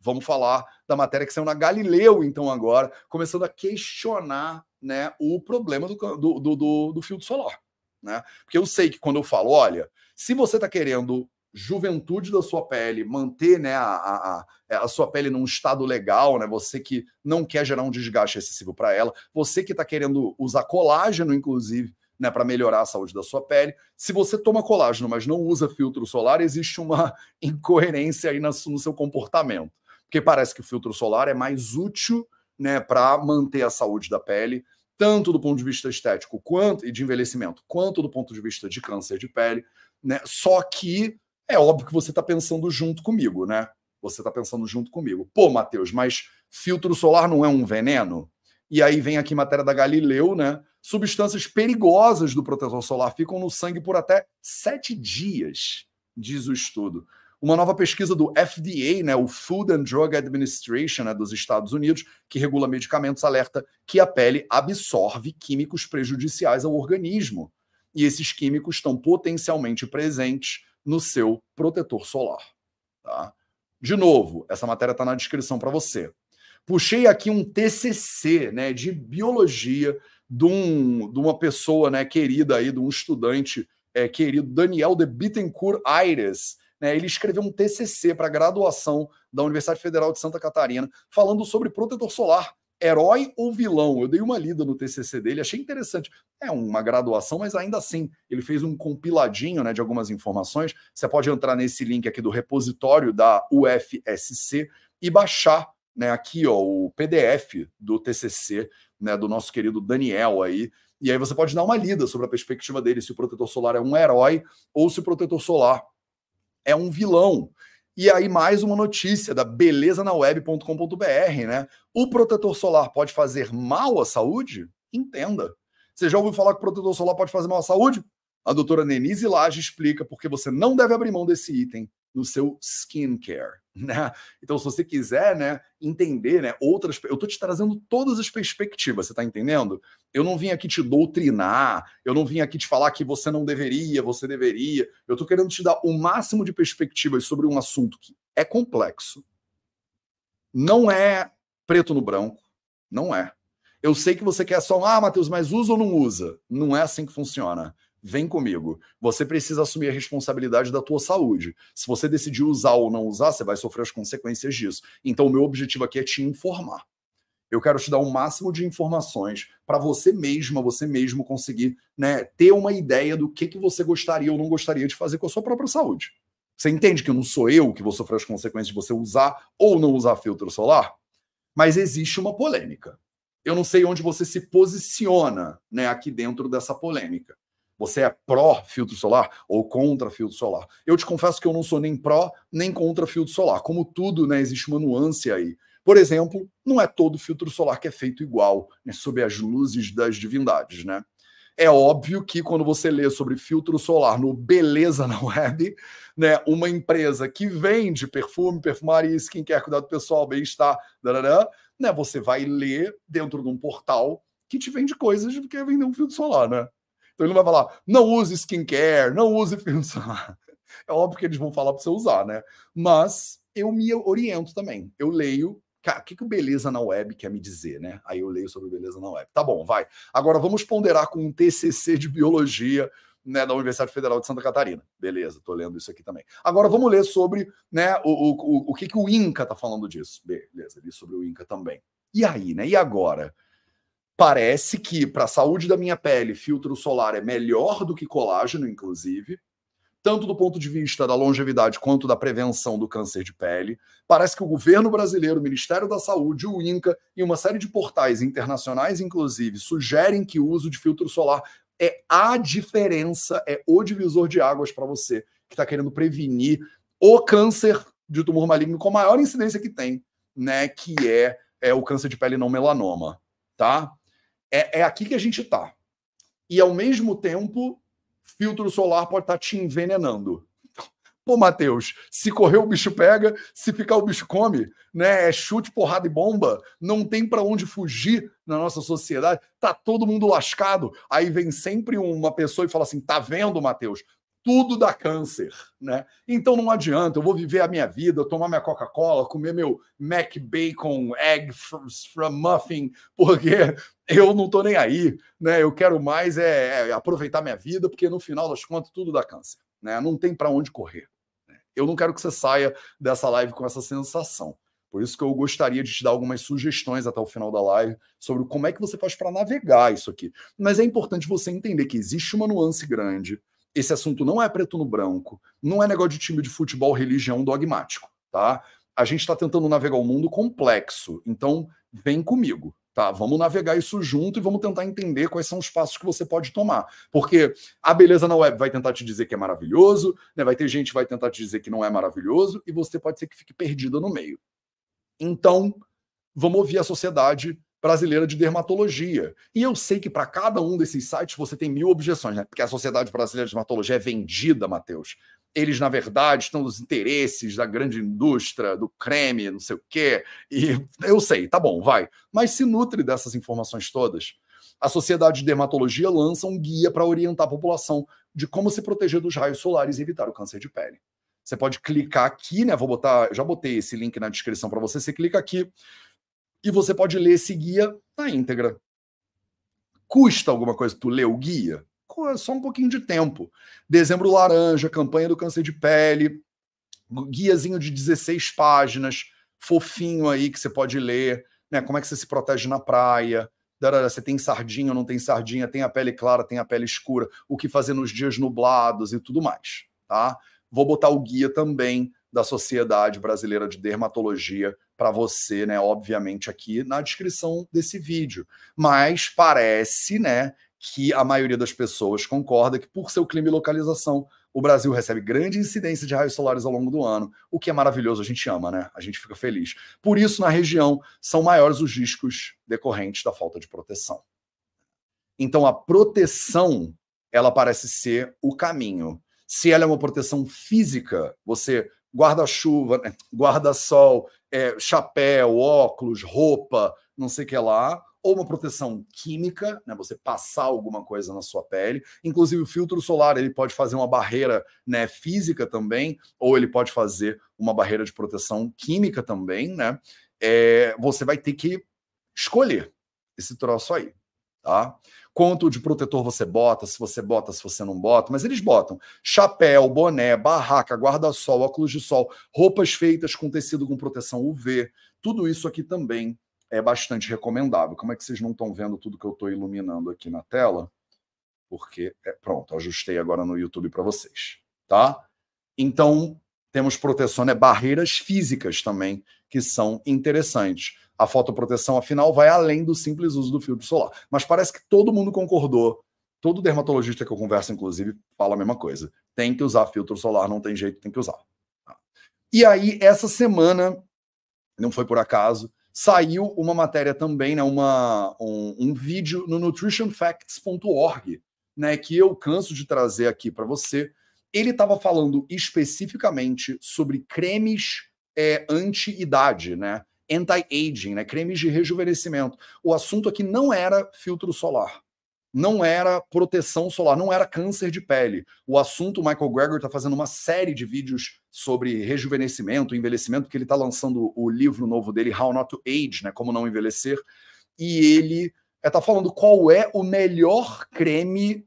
Vamos falar da matéria que saiu na Galileu, então, agora, começando a questionar né, o problema do, do, do, do filtro solar. Né? Porque eu sei que quando eu falo, olha, se você está querendo juventude da sua pele, manter né, a, a, a, sua pele num estado legal, né? Você que não quer gerar um desgaste excessivo para ela, você que está querendo usar colágeno, inclusive, né, para melhorar a saúde da sua pele. Se você toma colágeno, mas não usa filtro solar, existe uma incoerência aí no seu comportamento. Porque parece que o filtro solar é mais útil né, para manter a saúde da pele, tanto do ponto de vista estético quanto e de envelhecimento, quanto do ponto de vista de câncer de pele. Né? Só que é óbvio que você está pensando junto comigo, né? Você está pensando junto comigo. Pô, Matheus, mas filtro solar não é um veneno? E aí vem aqui matéria da Galileu, né? Substâncias perigosas do protetor solar ficam no sangue por até sete dias, diz o estudo. Uma nova pesquisa do FDA, né, o Food and Drug Administration né, dos Estados Unidos, que regula medicamentos, alerta que a pele absorve químicos prejudiciais ao organismo. E esses químicos estão potencialmente presentes no seu protetor solar. Tá? De novo, essa matéria está na descrição para você. Puxei aqui um TCC né, de biologia de, um, de uma pessoa né, querida aí, de um estudante é, querido, Daniel de Bittencourt Aires, né, ele escreveu um TCC para graduação da Universidade Federal de Santa Catarina, falando sobre protetor solar, herói ou vilão. Eu dei uma lida no TCC dele, achei interessante. É uma graduação, mas ainda assim, ele fez um compiladinho né, de algumas informações. Você pode entrar nesse link aqui do repositório da UFSC e baixar né, aqui ó, o PDF do TCC né, do nosso querido Daniel aí. E aí você pode dar uma lida sobre a perspectiva dele, se o protetor solar é um herói ou se o protetor solar é um vilão. E aí, mais uma notícia da belezanaweb.com.br, né? O protetor solar pode fazer mal à saúde? Entenda. Você já ouviu falar que o protetor solar pode fazer mal à saúde? A doutora Nenise Lage explica porque você não deve abrir mão desse item no seu skincare, né? Então, se você quiser, né, entender, né, outras, eu tô te trazendo todas as perspectivas, você tá entendendo? Eu não vim aqui te doutrinar, eu não vim aqui te falar que você não deveria, você deveria. Eu tô querendo te dar o máximo de perspectivas sobre um assunto que é complexo. Não é preto no branco, não é. Eu sei que você quer só, ah, Matheus, mas usa ou não usa? Não é assim que funciona vem comigo. Você precisa assumir a responsabilidade da tua saúde. Se você decidir usar ou não usar, você vai sofrer as consequências disso. Então, o meu objetivo aqui é te informar. Eu quero te dar o máximo de informações para você mesma, você mesmo conseguir né, ter uma ideia do que, que você gostaria ou não gostaria de fazer com a sua própria saúde. Você entende que não sou eu que vou sofrer as consequências de você usar ou não usar filtro solar? Mas existe uma polêmica. Eu não sei onde você se posiciona né, aqui dentro dessa polêmica. Você é pró filtro solar ou contra filtro solar? Eu te confesso que eu não sou nem pró nem contra filtro solar. Como tudo, né, existe uma nuance aí. Por exemplo, não é todo filtro solar que é feito igual, né, sob as luzes das divindades, né? É óbvio que quando você lê sobre filtro solar no Beleza na Web, né, uma empresa que vende perfume, perfumaria, skincare, cuidado pessoal, bem-estar, né, você vai ler dentro de um portal que te vende coisas que quer vender um filtro solar, né? Então ele não vai falar, não use skincare, não use filme solar. É óbvio que eles vão falar para você usar, né? Mas eu me oriento também. Eu leio. Cara, o que, que o Beleza na Web quer me dizer, né? Aí eu leio sobre Beleza na Web. Tá bom, vai. Agora vamos ponderar com um TCC de biologia né, da Universidade Federal de Santa Catarina. Beleza, tô lendo isso aqui também. Agora vamos ler sobre né, o, o, o, o que, que o INCA tá falando disso. Beleza, li sobre o INCA também. E aí, né? E agora? Parece que para a saúde da minha pele, filtro solar é melhor do que colágeno, inclusive, tanto do ponto de vista da longevidade quanto da prevenção do câncer de pele. Parece que o governo brasileiro, o Ministério da Saúde, o INCA e uma série de portais internacionais, inclusive, sugerem que o uso de filtro solar é a diferença, é o divisor de águas para você que está querendo prevenir o câncer de tumor maligno com a maior incidência que tem, né? Que é, é o câncer de pele não melanoma, tá? É, é aqui que a gente está. E ao mesmo tempo, filtro solar pode estar tá te envenenando. Pô, Matheus, se correr o bicho pega, se ficar o bicho come, né? É chute, porrada e bomba, não tem para onde fugir na nossa sociedade, tá todo mundo lascado. Aí vem sempre uma pessoa e fala assim: tá vendo, Matheus? Tudo dá câncer, né? Então não adianta, eu vou viver a minha vida, tomar minha Coca-Cola, comer meu Mac Bacon Egg from Muffin, porque eu não tô nem aí, né? Eu quero mais é, é, aproveitar minha vida, porque no final das contas tudo dá câncer, né? Não tem para onde correr. Né? Eu não quero que você saia dessa live com essa sensação. Por isso que eu gostaria de te dar algumas sugestões até o final da live sobre como é que você faz para navegar isso aqui. Mas é importante você entender que existe uma nuance grande esse assunto não é preto no branco, não é negócio de time de futebol, religião dogmático, tá? A gente está tentando navegar o um mundo complexo, então vem comigo, tá? Vamos navegar isso junto e vamos tentar entender quais são os passos que você pode tomar. Porque a beleza na web vai tentar te dizer que é maravilhoso, né? vai ter gente que vai tentar te dizer que não é maravilhoso, e você pode ser que fique perdida no meio. Então, vamos ouvir a sociedade Brasileira de Dermatologia. E eu sei que para cada um desses sites você tem mil objeções, né? Porque a Sociedade Brasileira de Dermatologia é vendida, Matheus. Eles, na verdade, estão nos interesses da grande indústria, do creme, não sei o quê. E eu sei, tá bom, vai. Mas se nutre dessas informações todas. A Sociedade de Dermatologia lança um guia para orientar a população de como se proteger dos raios solares e evitar o câncer de pele. Você pode clicar aqui, né? Vou botar, já botei esse link na descrição para você. Você clica aqui e você pode ler esse guia na íntegra. Custa alguma coisa tu ler o guia? É só um pouquinho de tempo. Dezembro Laranja, campanha do câncer de pele, guiazinho de 16 páginas, fofinho aí que você pode ler, né? Como é que você se protege na praia, você tem sardinha ou não tem sardinha, tem a pele clara, tem a pele escura, o que fazer nos dias nublados e tudo mais, tá? Vou botar o guia também da Sociedade Brasileira de Dermatologia para você, né, obviamente aqui na descrição desse vídeo. Mas parece, né, que a maioria das pessoas concorda que por seu clima e localização, o Brasil recebe grande incidência de raios solares ao longo do ano, o que é maravilhoso, a gente ama, né? A gente fica feliz. Por isso, na região, são maiores os riscos decorrentes da falta de proteção. Então, a proteção, ela parece ser o caminho. Se ela é uma proteção física, você guarda-chuva, né? guarda-sol, é, chapéu, óculos, roupa, não sei o que lá, ou uma proteção química, né, você passar alguma coisa na sua pele. Inclusive o filtro solar, ele pode fazer uma barreira, né, física também, ou ele pode fazer uma barreira de proteção química também, né? É, você vai ter que escolher esse troço aí, tá? Quanto de protetor você bota, se você bota, se você não bota, mas eles botam chapéu, boné, barraca, guarda-sol, óculos de sol, roupas feitas com tecido com proteção UV, tudo isso aqui também é bastante recomendável. Como é que vocês não estão vendo tudo que eu estou iluminando aqui na tela? Porque, é, pronto, ajustei agora no YouTube para vocês, tá? Então, temos proteção, né? Barreiras físicas também, que são interessantes. A fotoproteção, afinal, vai além do simples uso do filtro solar. Mas parece que todo mundo concordou. Todo dermatologista que eu converso, inclusive, fala a mesma coisa. Tem que usar filtro solar, não tem jeito, tem que usar. Tá? E aí, essa semana, não foi por acaso, saiu uma matéria também, né, uma, um, um vídeo no nutritionfacts.org, né, que eu canso de trazer aqui para você. Ele estava falando especificamente sobre cremes é, anti-idade, né, anti-aging, né, cremes de rejuvenescimento. O assunto aqui não era filtro solar não era proteção solar, não era câncer de pele. O assunto, o Michael Greger está fazendo uma série de vídeos sobre rejuvenescimento, envelhecimento, porque ele está lançando o livro novo dele, How Not to Age, né, Como Não Envelhecer, e ele está falando qual é o melhor creme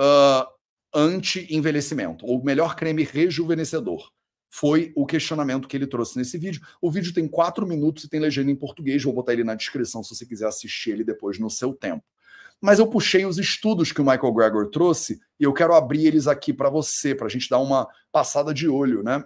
uh, anti-envelhecimento, ou o melhor creme rejuvenescedor. Foi o questionamento que ele trouxe nesse vídeo. O vídeo tem quatro minutos e tem legenda em português. Vou botar ele na descrição se você quiser assistir ele depois no seu tempo mas eu puxei os estudos que o Michael Gregor trouxe e eu quero abrir eles aqui para você, para a gente dar uma passada de olho, né?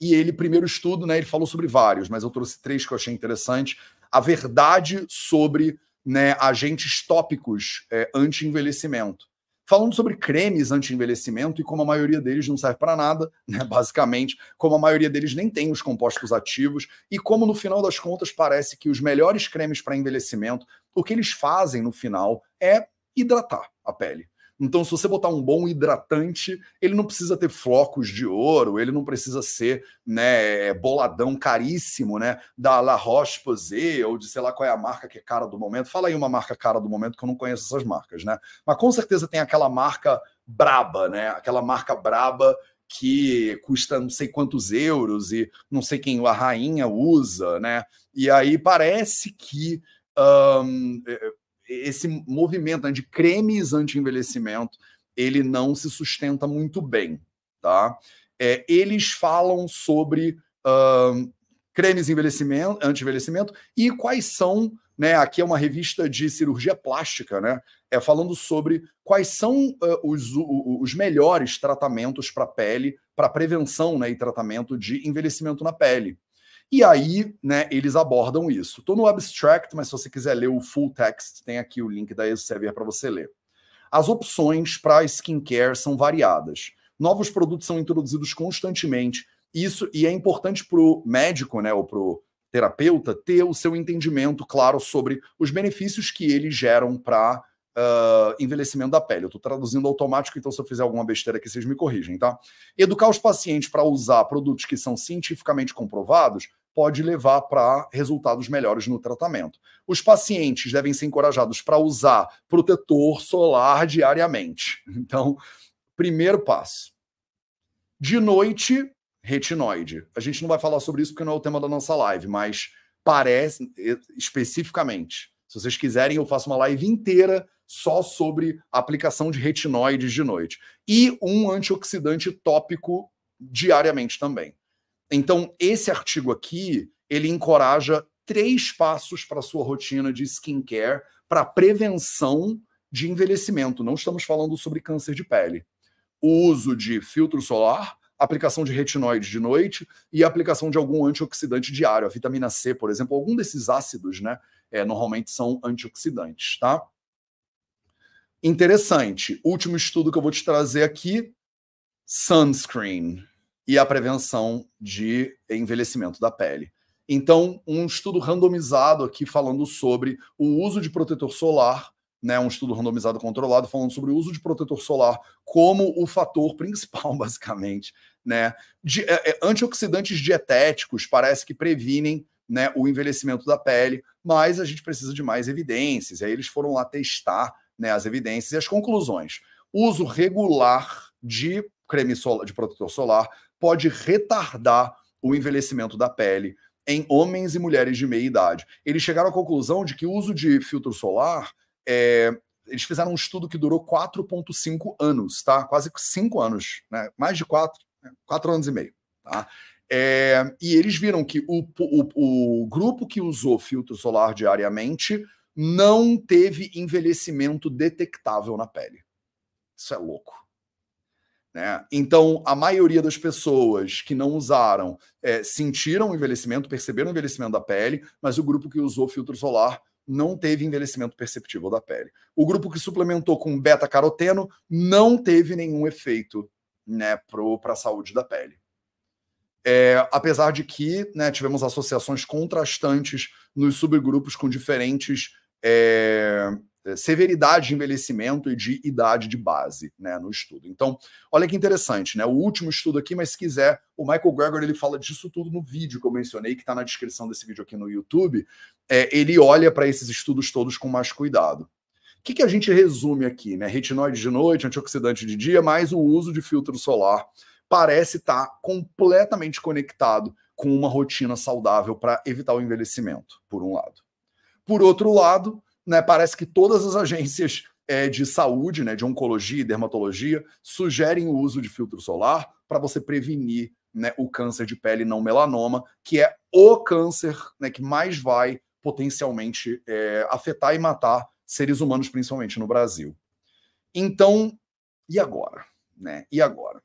E ele, primeiro estudo, né, ele falou sobre vários, mas eu trouxe três que eu achei interessante. A verdade sobre né, agentes tópicos é, anti-envelhecimento falando sobre cremes anti-envelhecimento e como a maioria deles não serve para nada, né? basicamente, como a maioria deles nem tem os compostos ativos e como no final das contas parece que os melhores cremes para envelhecimento, o que eles fazem no final é hidratar a pele. Então, se você botar um bom hidratante, ele não precisa ter flocos de ouro, ele não precisa ser né, boladão caríssimo, né? Da La Roche-Posay ou de sei lá qual é a marca que é cara do momento. Fala aí uma marca cara do momento que eu não conheço essas marcas, né? Mas com certeza tem aquela marca braba, né? Aquela marca braba que custa não sei quantos euros e não sei quem a rainha usa, né? E aí parece que um, esse movimento né, de cremes anti-envelhecimento, ele não se sustenta muito bem, tá? É, eles falam sobre uh, cremes envelhecimento, anti-envelhecimento e quais são, né? Aqui é uma revista de cirurgia plástica, né? É falando sobre quais são uh, os, os melhores tratamentos para pele, para prevenção né, e tratamento de envelhecimento na pele. E aí, né, eles abordam isso. Estou no abstract, mas se você quiser ler o full text, tem aqui o link da Elsevier para você ler. As opções para skincare são variadas. Novos produtos são introduzidos constantemente. Isso e é importante para o médico, né, ou para o terapeuta ter o seu entendimento claro sobre os benefícios que eles geram para uh, envelhecimento da pele. Eu estou traduzindo automático, então se eu fizer alguma besteira aqui, vocês me corrigem, tá? Educar os pacientes para usar produtos que são cientificamente comprovados pode levar para resultados melhores no tratamento. Os pacientes devem ser encorajados para usar protetor solar diariamente. Então, primeiro passo. De noite, retinoide. A gente não vai falar sobre isso porque não é o tema da nossa live, mas parece especificamente. Se vocês quiserem, eu faço uma live inteira só sobre aplicação de retinoides de noite. E um antioxidante tópico diariamente também. Então, esse artigo aqui, ele encoraja três passos para a sua rotina de skincare para prevenção de envelhecimento. Não estamos falando sobre câncer de pele. O uso de filtro solar, aplicação de retinoide de noite e aplicação de algum antioxidante diário, a vitamina C, por exemplo, algum desses ácidos, né, é, normalmente são antioxidantes, tá? Interessante. Último estudo que eu vou te trazer aqui: sunscreen e a prevenção de envelhecimento da pele. Então, um estudo randomizado aqui falando sobre o uso de protetor solar né, um estudo randomizado controlado falando sobre o uso de protetor solar como o fator principal, basicamente, né? De, é, é, antioxidantes dietéticos parece que previnem né, o envelhecimento da pele, mas a gente precisa de mais evidências. E aí eles foram lá testar né, as evidências e as conclusões. Uso regular de creme solar, de protetor solar pode retardar o envelhecimento da pele em homens e mulheres de meia idade. Eles chegaram à conclusão de que o uso de filtro solar é, eles fizeram um estudo que durou 4,5 anos, tá? Quase 5 anos, né? Mais de 4, 4 anos e meio, tá? É, e eles viram que o, o, o grupo que usou filtro solar diariamente não teve envelhecimento detectável na pele. Isso é louco. Né? Então, a maioria das pessoas que não usaram é, sentiram o envelhecimento, perceberam o envelhecimento da pele, mas o grupo que usou filtro solar não teve envelhecimento perceptível da pele. O grupo que suplementou com beta-caroteno não teve nenhum efeito né, para a saúde da pele. É, apesar de que né, tivemos associações contrastantes nos subgrupos com diferentes é, severidade de envelhecimento e de idade de base, né, no estudo. Então, olha que interessante, né? O último estudo aqui, mas se quiser, o Michael Greger ele fala disso tudo no vídeo que eu mencionei, que está na descrição desse vídeo aqui no YouTube. É, ele olha para esses estudos todos com mais cuidado. O que, que a gente resume aqui, né? Retinoide de noite, antioxidante de dia, mais o uso de filtro solar parece estar tá completamente conectado com uma rotina saudável para evitar o envelhecimento, por um lado. Por outro lado, né, parece que todas as agências é, de saúde, né, de oncologia e dermatologia, sugerem o uso de filtro solar para você prevenir né, o câncer de pele não melanoma, que é o câncer né, que mais vai potencialmente é, afetar e matar seres humanos, principalmente no Brasil. Então, e agora? Né? E agora?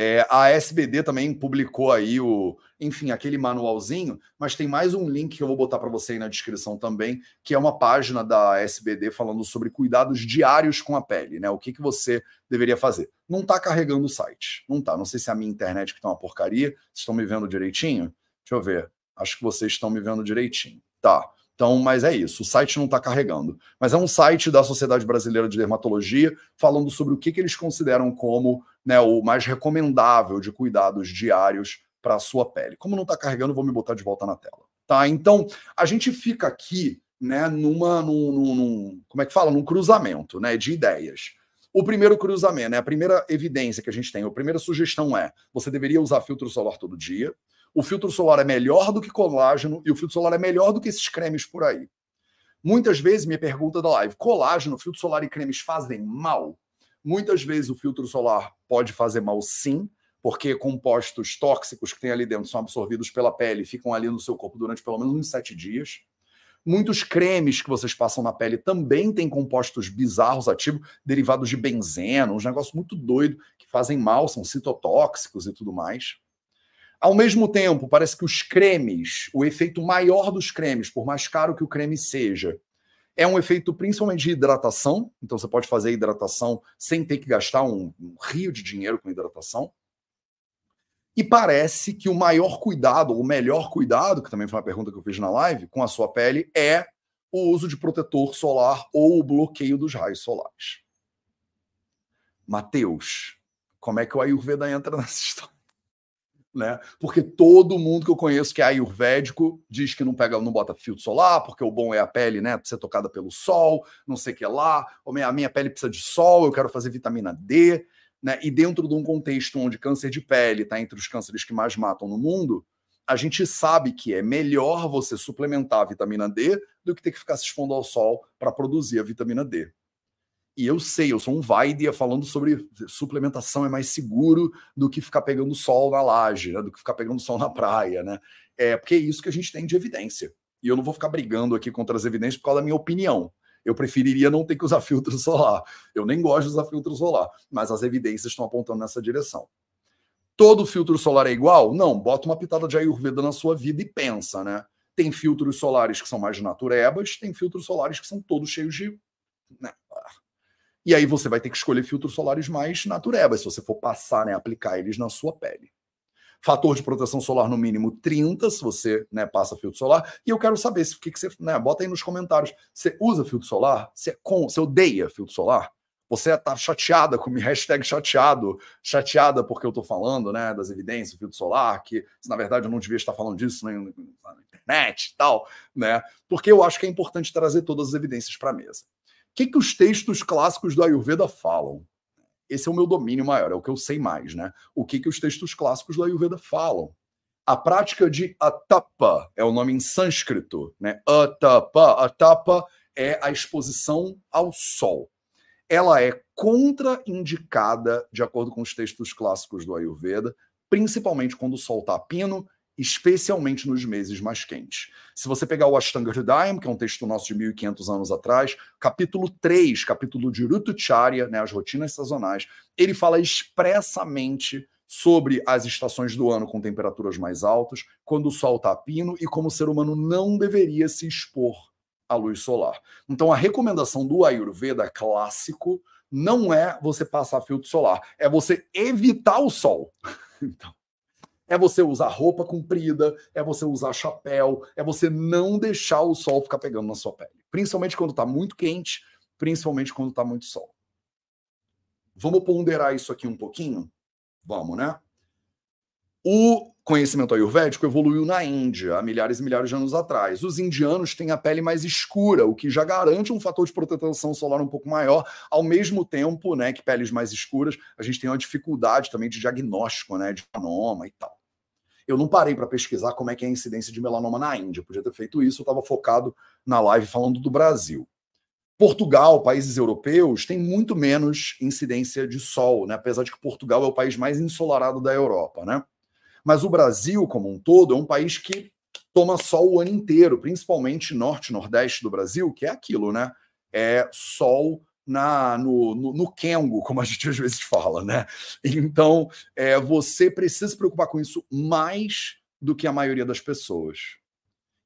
É, a SBD também publicou aí o, enfim, aquele manualzinho, mas tem mais um link que eu vou botar para você aí na descrição também, que é uma página da SBD falando sobre cuidados diários com a pele, né? O que, que você deveria fazer. Não está carregando o site, não tá. Não sei se é a minha internet que tá uma porcaria. Vocês estão me vendo direitinho? Deixa eu ver. Acho que vocês estão me vendo direitinho. Tá. Então, mas é isso, o site não está carregando. Mas é um site da Sociedade Brasileira de Dermatologia falando sobre o que, que eles consideram como né, o mais recomendável de cuidados diários para a sua pele. Como não está carregando, vou me botar de volta na tela. Tá? Então, a gente fica aqui né, numa, num, num, como é que fala? Num cruzamento né, de ideias. O primeiro cruzamento, né, a primeira evidência que a gente tem, a primeira sugestão é: você deveria usar filtro solar todo dia o filtro solar é melhor do que colágeno e o filtro solar é melhor do que esses cremes por aí. Muitas vezes, minha pergunta da live: colágeno, filtro solar e cremes fazem mal? Muitas vezes o filtro solar pode fazer mal sim, porque compostos tóxicos que tem ali dentro são absorvidos pela pele e ficam ali no seu corpo durante pelo menos uns sete dias. Muitos cremes que vocês passam na pele também têm compostos bizarros ativos, derivados de benzeno, uns negócios muito doidos que fazem mal, são citotóxicos e tudo mais. Ao mesmo tempo, parece que os cremes, o efeito maior dos cremes, por mais caro que o creme seja, é um efeito principalmente de hidratação. Então, você pode fazer hidratação sem ter que gastar um, um rio de dinheiro com hidratação. E parece que o maior cuidado, o melhor cuidado, que também foi uma pergunta que eu fiz na live, com a sua pele, é o uso de protetor solar ou o bloqueio dos raios solares. Mateus, como é que o Ayurveda entra nessa história? Né? Porque todo mundo que eu conheço que é ayurvédico diz que não pega, não bota filtro solar, porque o bom é a pele, né, ser tocada pelo sol, não sei o que lá, a minha pele precisa de sol, eu quero fazer vitamina D, né? E dentro de um contexto onde câncer de pele está entre os cânceres que mais matam no mundo, a gente sabe que é melhor você suplementar a vitamina D do que ter que ficar se expondo ao sol para produzir a vitamina D. E eu sei, eu sou um Vaidia falando sobre suplementação é mais seguro do que ficar pegando sol na laje, né? do que ficar pegando sol na praia, né? É porque é isso que a gente tem de evidência. E eu não vou ficar brigando aqui contra as evidências por causa da minha opinião. Eu preferiria não ter que usar filtro solar. Eu nem gosto de usar filtro solar, mas as evidências estão apontando nessa direção. Todo filtro solar é igual? Não, bota uma pitada de Ayurveda na sua vida e pensa, né? Tem filtros solares que são mais naturebas, tem filtros solares que são todos cheios de né, e aí você vai ter que escolher filtros solares mais naturebas, se você for passar, né, aplicar eles na sua pele. Fator de proteção solar no mínimo 30, se você né, passa filtro solar. E eu quero saber se que, que você. Né, bota aí nos comentários. Você usa filtro solar? Você, é com, você odeia filtro solar? Você tá chateada com hashtag chateado, chateada porque eu tô falando, né, das evidências do filtro solar, que na verdade eu não devia estar falando disso né, na internet e tal, né? Porque eu acho que é importante trazer todas as evidências para a mesa que, que os textos clássicos do Ayurveda falam? Esse é o meu domínio maior, é o que eu sei mais, né? O que, que os textos clássicos do Ayurveda falam? A prática de atapa é o nome em sânscrito, né? Atapa, atapa é a exposição ao sol. Ela é contraindicada, de acordo com os textos clássicos do Ayurveda, principalmente quando o sol está pino especialmente nos meses mais quentes. Se você pegar o Ashtanga Hridayam, que é um texto nosso de 1500 anos atrás, capítulo 3, capítulo de Rutucharya, né, as rotinas sazonais, ele fala expressamente sobre as estações do ano com temperaturas mais altas, quando o sol está pino e como o ser humano não deveria se expor à luz solar. Então a recomendação do Ayurveda clássico não é você passar filtro solar, é você evitar o sol. então, é você usar roupa comprida, é você usar chapéu, é você não deixar o sol ficar pegando na sua pele. Principalmente quando está muito quente, principalmente quando está muito sol. Vamos ponderar isso aqui um pouquinho? Vamos, né? O conhecimento ayurvédico evoluiu na Índia há milhares e milhares de anos atrás. Os indianos têm a pele mais escura, o que já garante um fator de proteção solar um pouco maior, ao mesmo tempo, né, que peles mais escuras, a gente tem uma dificuldade também de diagnóstico, né, de melanoma e tal. Eu não parei para pesquisar como é que é a incidência de melanoma na Índia. Eu podia ter feito isso, eu estava focado na live falando do Brasil. Portugal, países europeus, tem muito menos incidência de sol, né? apesar de que Portugal é o país mais ensolarado da Europa. Né? Mas o Brasil, como um todo, é um país que toma sol o ano inteiro, principalmente norte e nordeste do Brasil, que é aquilo, né? É sol na, no, no, no Kengo, como a gente às vezes fala, né? Então, é, você precisa se preocupar com isso mais do que a maioria das pessoas.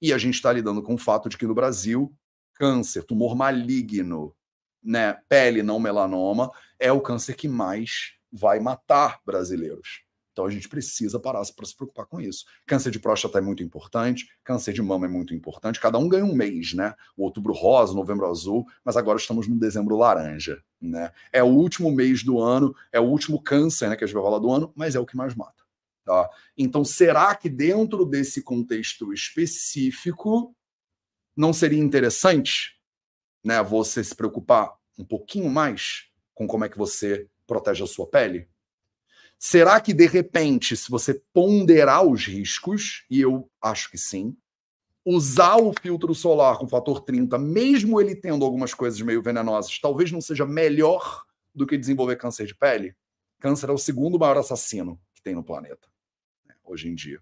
E a gente está lidando com o fato de que no Brasil, câncer, tumor maligno, né, pele não melanoma, é o câncer que mais vai matar brasileiros. Então a gente precisa parar para se preocupar com isso. Câncer de próstata é muito importante, câncer de mama é muito importante. Cada um ganha um mês, né? O outubro rosa, novembro azul, mas agora estamos no dezembro laranja, né? É o último mês do ano, é o último câncer, né, que a gente vai falar do ano, mas é o que mais mata. Tá? Então, será que dentro desse contexto específico não seria interessante, né, você se preocupar um pouquinho mais com como é que você protege a sua pele? Será que, de repente, se você ponderar os riscos, e eu acho que sim, usar o filtro solar com fator 30, mesmo ele tendo algumas coisas meio venenosas, talvez não seja melhor do que desenvolver câncer de pele? Câncer é o segundo maior assassino que tem no planeta, né, hoje em dia.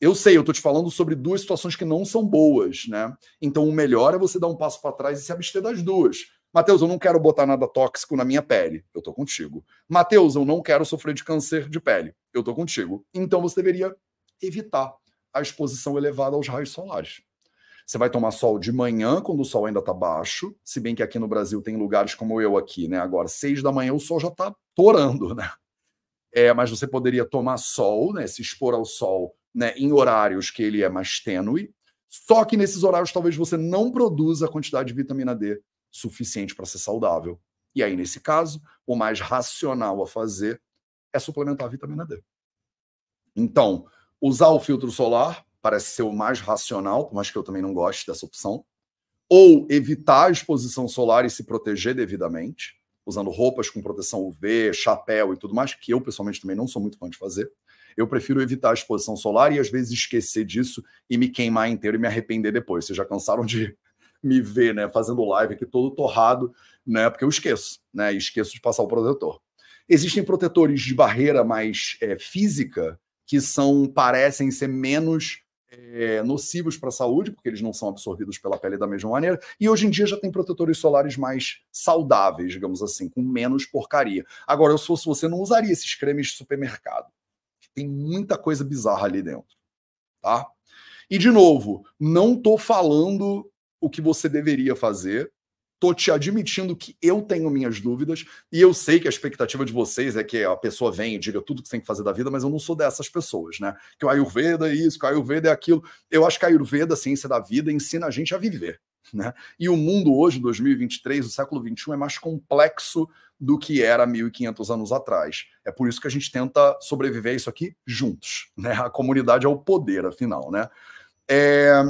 Eu sei, eu tô te falando sobre duas situações que não são boas, né? Então o melhor é você dar um passo para trás e se abster das duas. Mateus, eu não quero botar nada tóxico na minha pele. Eu tô contigo. Mateus, eu não quero sofrer de câncer de pele. Eu tô contigo. Então você deveria evitar a exposição elevada aos raios solares. Você vai tomar sol de manhã, quando o sol ainda está baixo, se bem que aqui no Brasil tem lugares como eu aqui, né? Agora, seis da manhã, o sol já está torando, né? é, mas você poderia tomar sol, né, se expor ao sol né, em horários que ele é mais tênue. Só que nesses horários talvez você não produza a quantidade de vitamina D suficiente para ser saudável. E aí, nesse caso, o mais racional a fazer é suplementar a vitamina D. Então, usar o filtro solar parece ser o mais racional, mas que eu também não gosto dessa opção. Ou evitar a exposição solar e se proteger devidamente, usando roupas com proteção UV, chapéu e tudo mais, que eu pessoalmente também não sou muito fã de fazer. Eu prefiro evitar a exposição solar e às vezes esquecer disso e me queimar inteiro e me arrepender depois. Vocês já cansaram de me ver, né, fazendo live aqui todo torrado, né, porque eu esqueço, né, esqueço de passar o protetor. Existem protetores de barreira mais é, física que são parecem ser menos é, nocivos para a saúde, porque eles não são absorvidos pela pele da mesma maneira. E hoje em dia já tem protetores solares mais saudáveis, digamos assim, com menos porcaria. Agora, se fosse você, não usaria esses cremes de supermercado. Tem muita coisa bizarra ali dentro, tá? E de novo, não tô falando o que você deveria fazer, tô te admitindo que eu tenho minhas dúvidas e eu sei que a expectativa de vocês é que a pessoa venha e diga tudo que tem que fazer da vida, mas eu não sou dessas pessoas, né? Que o Ayurveda é isso, que o Ayurveda é aquilo. Eu acho que a Ayurveda, a ciência da vida, ensina a gente a viver, né? E o mundo hoje, 2023, o século 21, é mais complexo do que era 1500 anos atrás. É por isso que a gente tenta sobreviver a isso aqui juntos, né? A comunidade é o poder, afinal, né? É,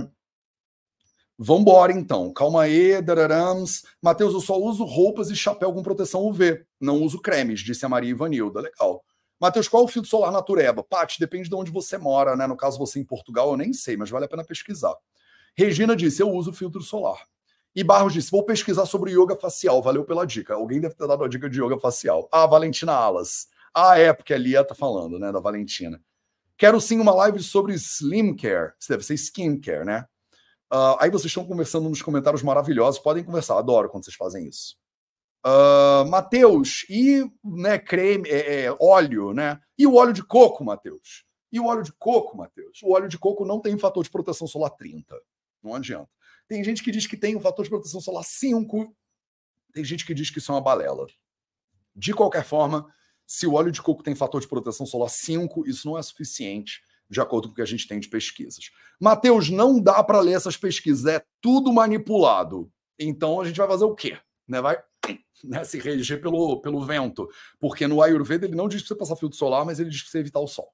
Vambora, então. Calma aí, dararams. Matheus, eu só uso roupas e chapéu com proteção UV. Não uso cremes, disse a Maria Ivanilda. Legal. Matheus, qual é o filtro solar natureba? Paty, depende de onde você mora, né? No caso, você em Portugal, eu nem sei, mas vale a pena pesquisar. Regina disse, eu uso filtro solar. E Barros disse, vou pesquisar sobre yoga facial. Valeu pela dica. Alguém deve ter dado a dica de yoga facial. Ah, Valentina Alas. Ah, é, porque a Lia tá falando, né, da Valentina. Quero sim uma live sobre slim care. Isso deve ser skin care, né? Uh, aí vocês estão conversando nos comentários maravilhosos, podem conversar, adoro quando vocês fazem isso. Uh, Matheus, e né, creme, é, é, óleo, né? E o óleo de coco, Matheus? E o óleo de coco, Matheus? O óleo de coco não tem fator de proteção solar 30. Não adianta. Tem gente que diz que tem um fator de proteção solar 5. Tem gente que diz que isso é uma balela. De qualquer forma, se o óleo de coco tem fator de proteção solar 5, isso não é suficiente de acordo com o que a gente tem de pesquisas. Mateus, não dá para ler essas pesquisas, é tudo manipulado. Então a gente vai fazer o quê? Né? Vai né, se reger pelo, pelo vento. Porque no Ayurveda ele não diz para você passar filtro solar, mas ele diz para você evitar o sol.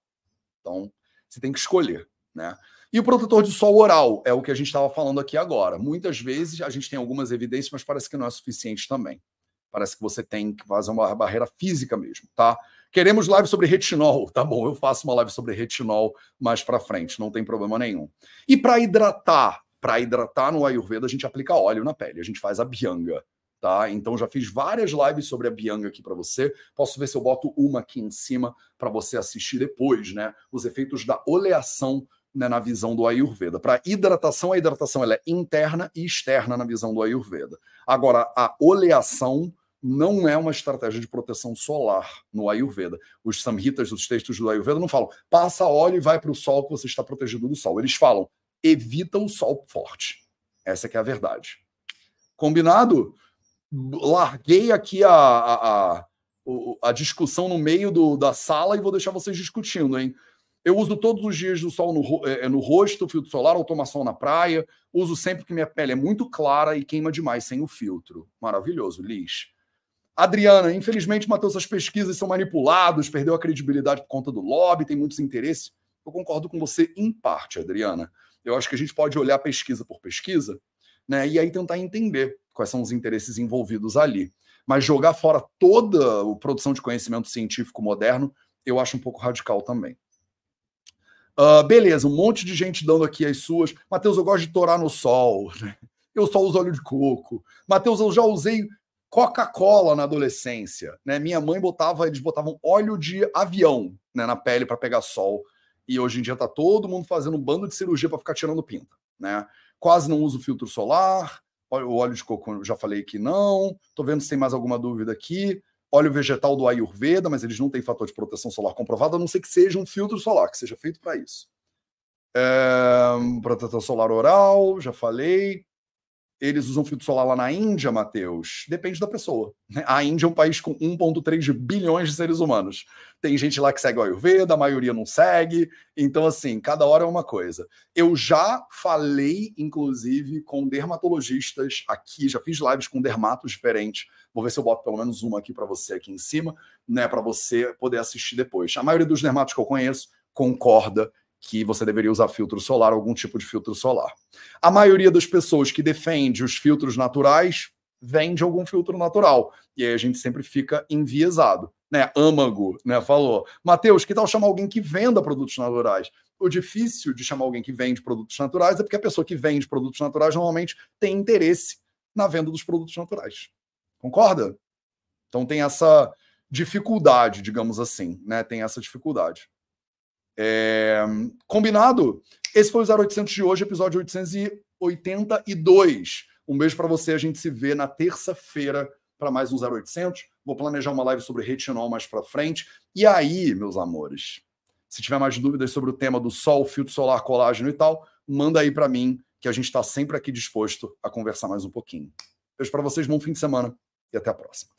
Então você tem que escolher. Né? E o protetor de sol oral é o que a gente estava falando aqui agora. Muitas vezes a gente tem algumas evidências, mas parece que não é suficiente também. Parece que você tem que fazer uma barreira física mesmo, tá? Queremos live sobre retinol, tá bom? Eu faço uma live sobre retinol mais para frente, não tem problema nenhum. E para hidratar, para hidratar no Ayurveda a gente aplica óleo na pele, a gente faz a bianga, tá? Então já fiz várias lives sobre a bianga aqui para você. Posso ver se eu boto uma aqui em cima para você assistir depois, né? Os efeitos da oleação né, na visão do Ayurveda. Para hidratação, a hidratação ela é interna e externa na visão do Ayurveda. Agora, a oleação não é uma estratégia de proteção solar no Ayurveda. Os samhitas dos textos do Ayurveda não falam passa óleo e vai para o sol que você está protegido do sol. Eles falam evita o sol forte. Essa é a verdade. Combinado? Larguei aqui a, a, a, a discussão no meio do, da sala e vou deixar vocês discutindo, hein? Eu uso todos os dias do sol no, é, no rosto, filtro solar, sol na praia. Uso sempre que minha pele é muito clara e queima demais sem o filtro. Maravilhoso, Liz. Adriana, infelizmente, Matheus, as pesquisas são manipuladas, perdeu a credibilidade por conta do lobby, tem muitos interesses. Eu concordo com você em parte, Adriana. Eu acho que a gente pode olhar pesquisa por pesquisa, né? E aí tentar entender quais são os interesses envolvidos ali. Mas jogar fora toda a produção de conhecimento científico moderno, eu acho um pouco radical também. Uh, beleza, um monte de gente dando aqui as suas. Matheus, eu gosto de torar no sol. Né? Eu só uso óleo de coco. Matheus, eu já usei Coca-Cola na adolescência. Né? Minha mãe botava, eles botavam óleo de avião né, na pele para pegar sol. E hoje em dia tá todo mundo fazendo um bando de cirurgia para ficar tirando pinta. Né? Quase não uso filtro solar. O óleo de coco, já falei que não. Tô vendo se tem mais alguma dúvida aqui óleo vegetal do Ayurveda, mas eles não têm fator de proteção solar comprovado, a não ser que seja um filtro solar, que seja feito para isso. É, protetor solar oral, já falei. Eles usam filtro solar lá na Índia, Matheus? Depende da pessoa. Né? A Índia é um país com 1,3 bilhões de seres humanos. Tem gente lá que segue o Ayurveda, a maioria não segue. Então, assim, cada hora é uma coisa. Eu já falei, inclusive, com dermatologistas aqui, já fiz lives com dermatos diferentes. Vou ver se eu boto pelo menos uma aqui para você aqui em cima, né, para você poder assistir depois. A maioria dos dermatos que eu conheço concorda que você deveria usar filtro solar, algum tipo de filtro solar. A maioria das pessoas que defende os filtros naturais vende algum filtro natural. E aí a gente sempre fica enviesado. Né? Âmago, né? Falou. Mateus, que tal chamar alguém que venda produtos naturais? O difícil de chamar alguém que vende produtos naturais é porque a pessoa que vende produtos naturais normalmente tem interesse na venda dos produtos naturais. Concorda? Então tem essa dificuldade, digamos assim, né? Tem essa dificuldade. É... Combinado? Esse foi o 0800 de hoje, episódio 882. Um beijo para você. A gente se vê na terça-feira para mais um 0800. Vou planejar uma live sobre retinol mais para frente. E aí, meus amores, se tiver mais dúvidas sobre o tema do sol, filtro solar, colágeno e tal, manda aí para mim, que a gente está sempre aqui disposto a conversar mais um pouquinho. Beijo para vocês, bom fim de semana e até a próxima.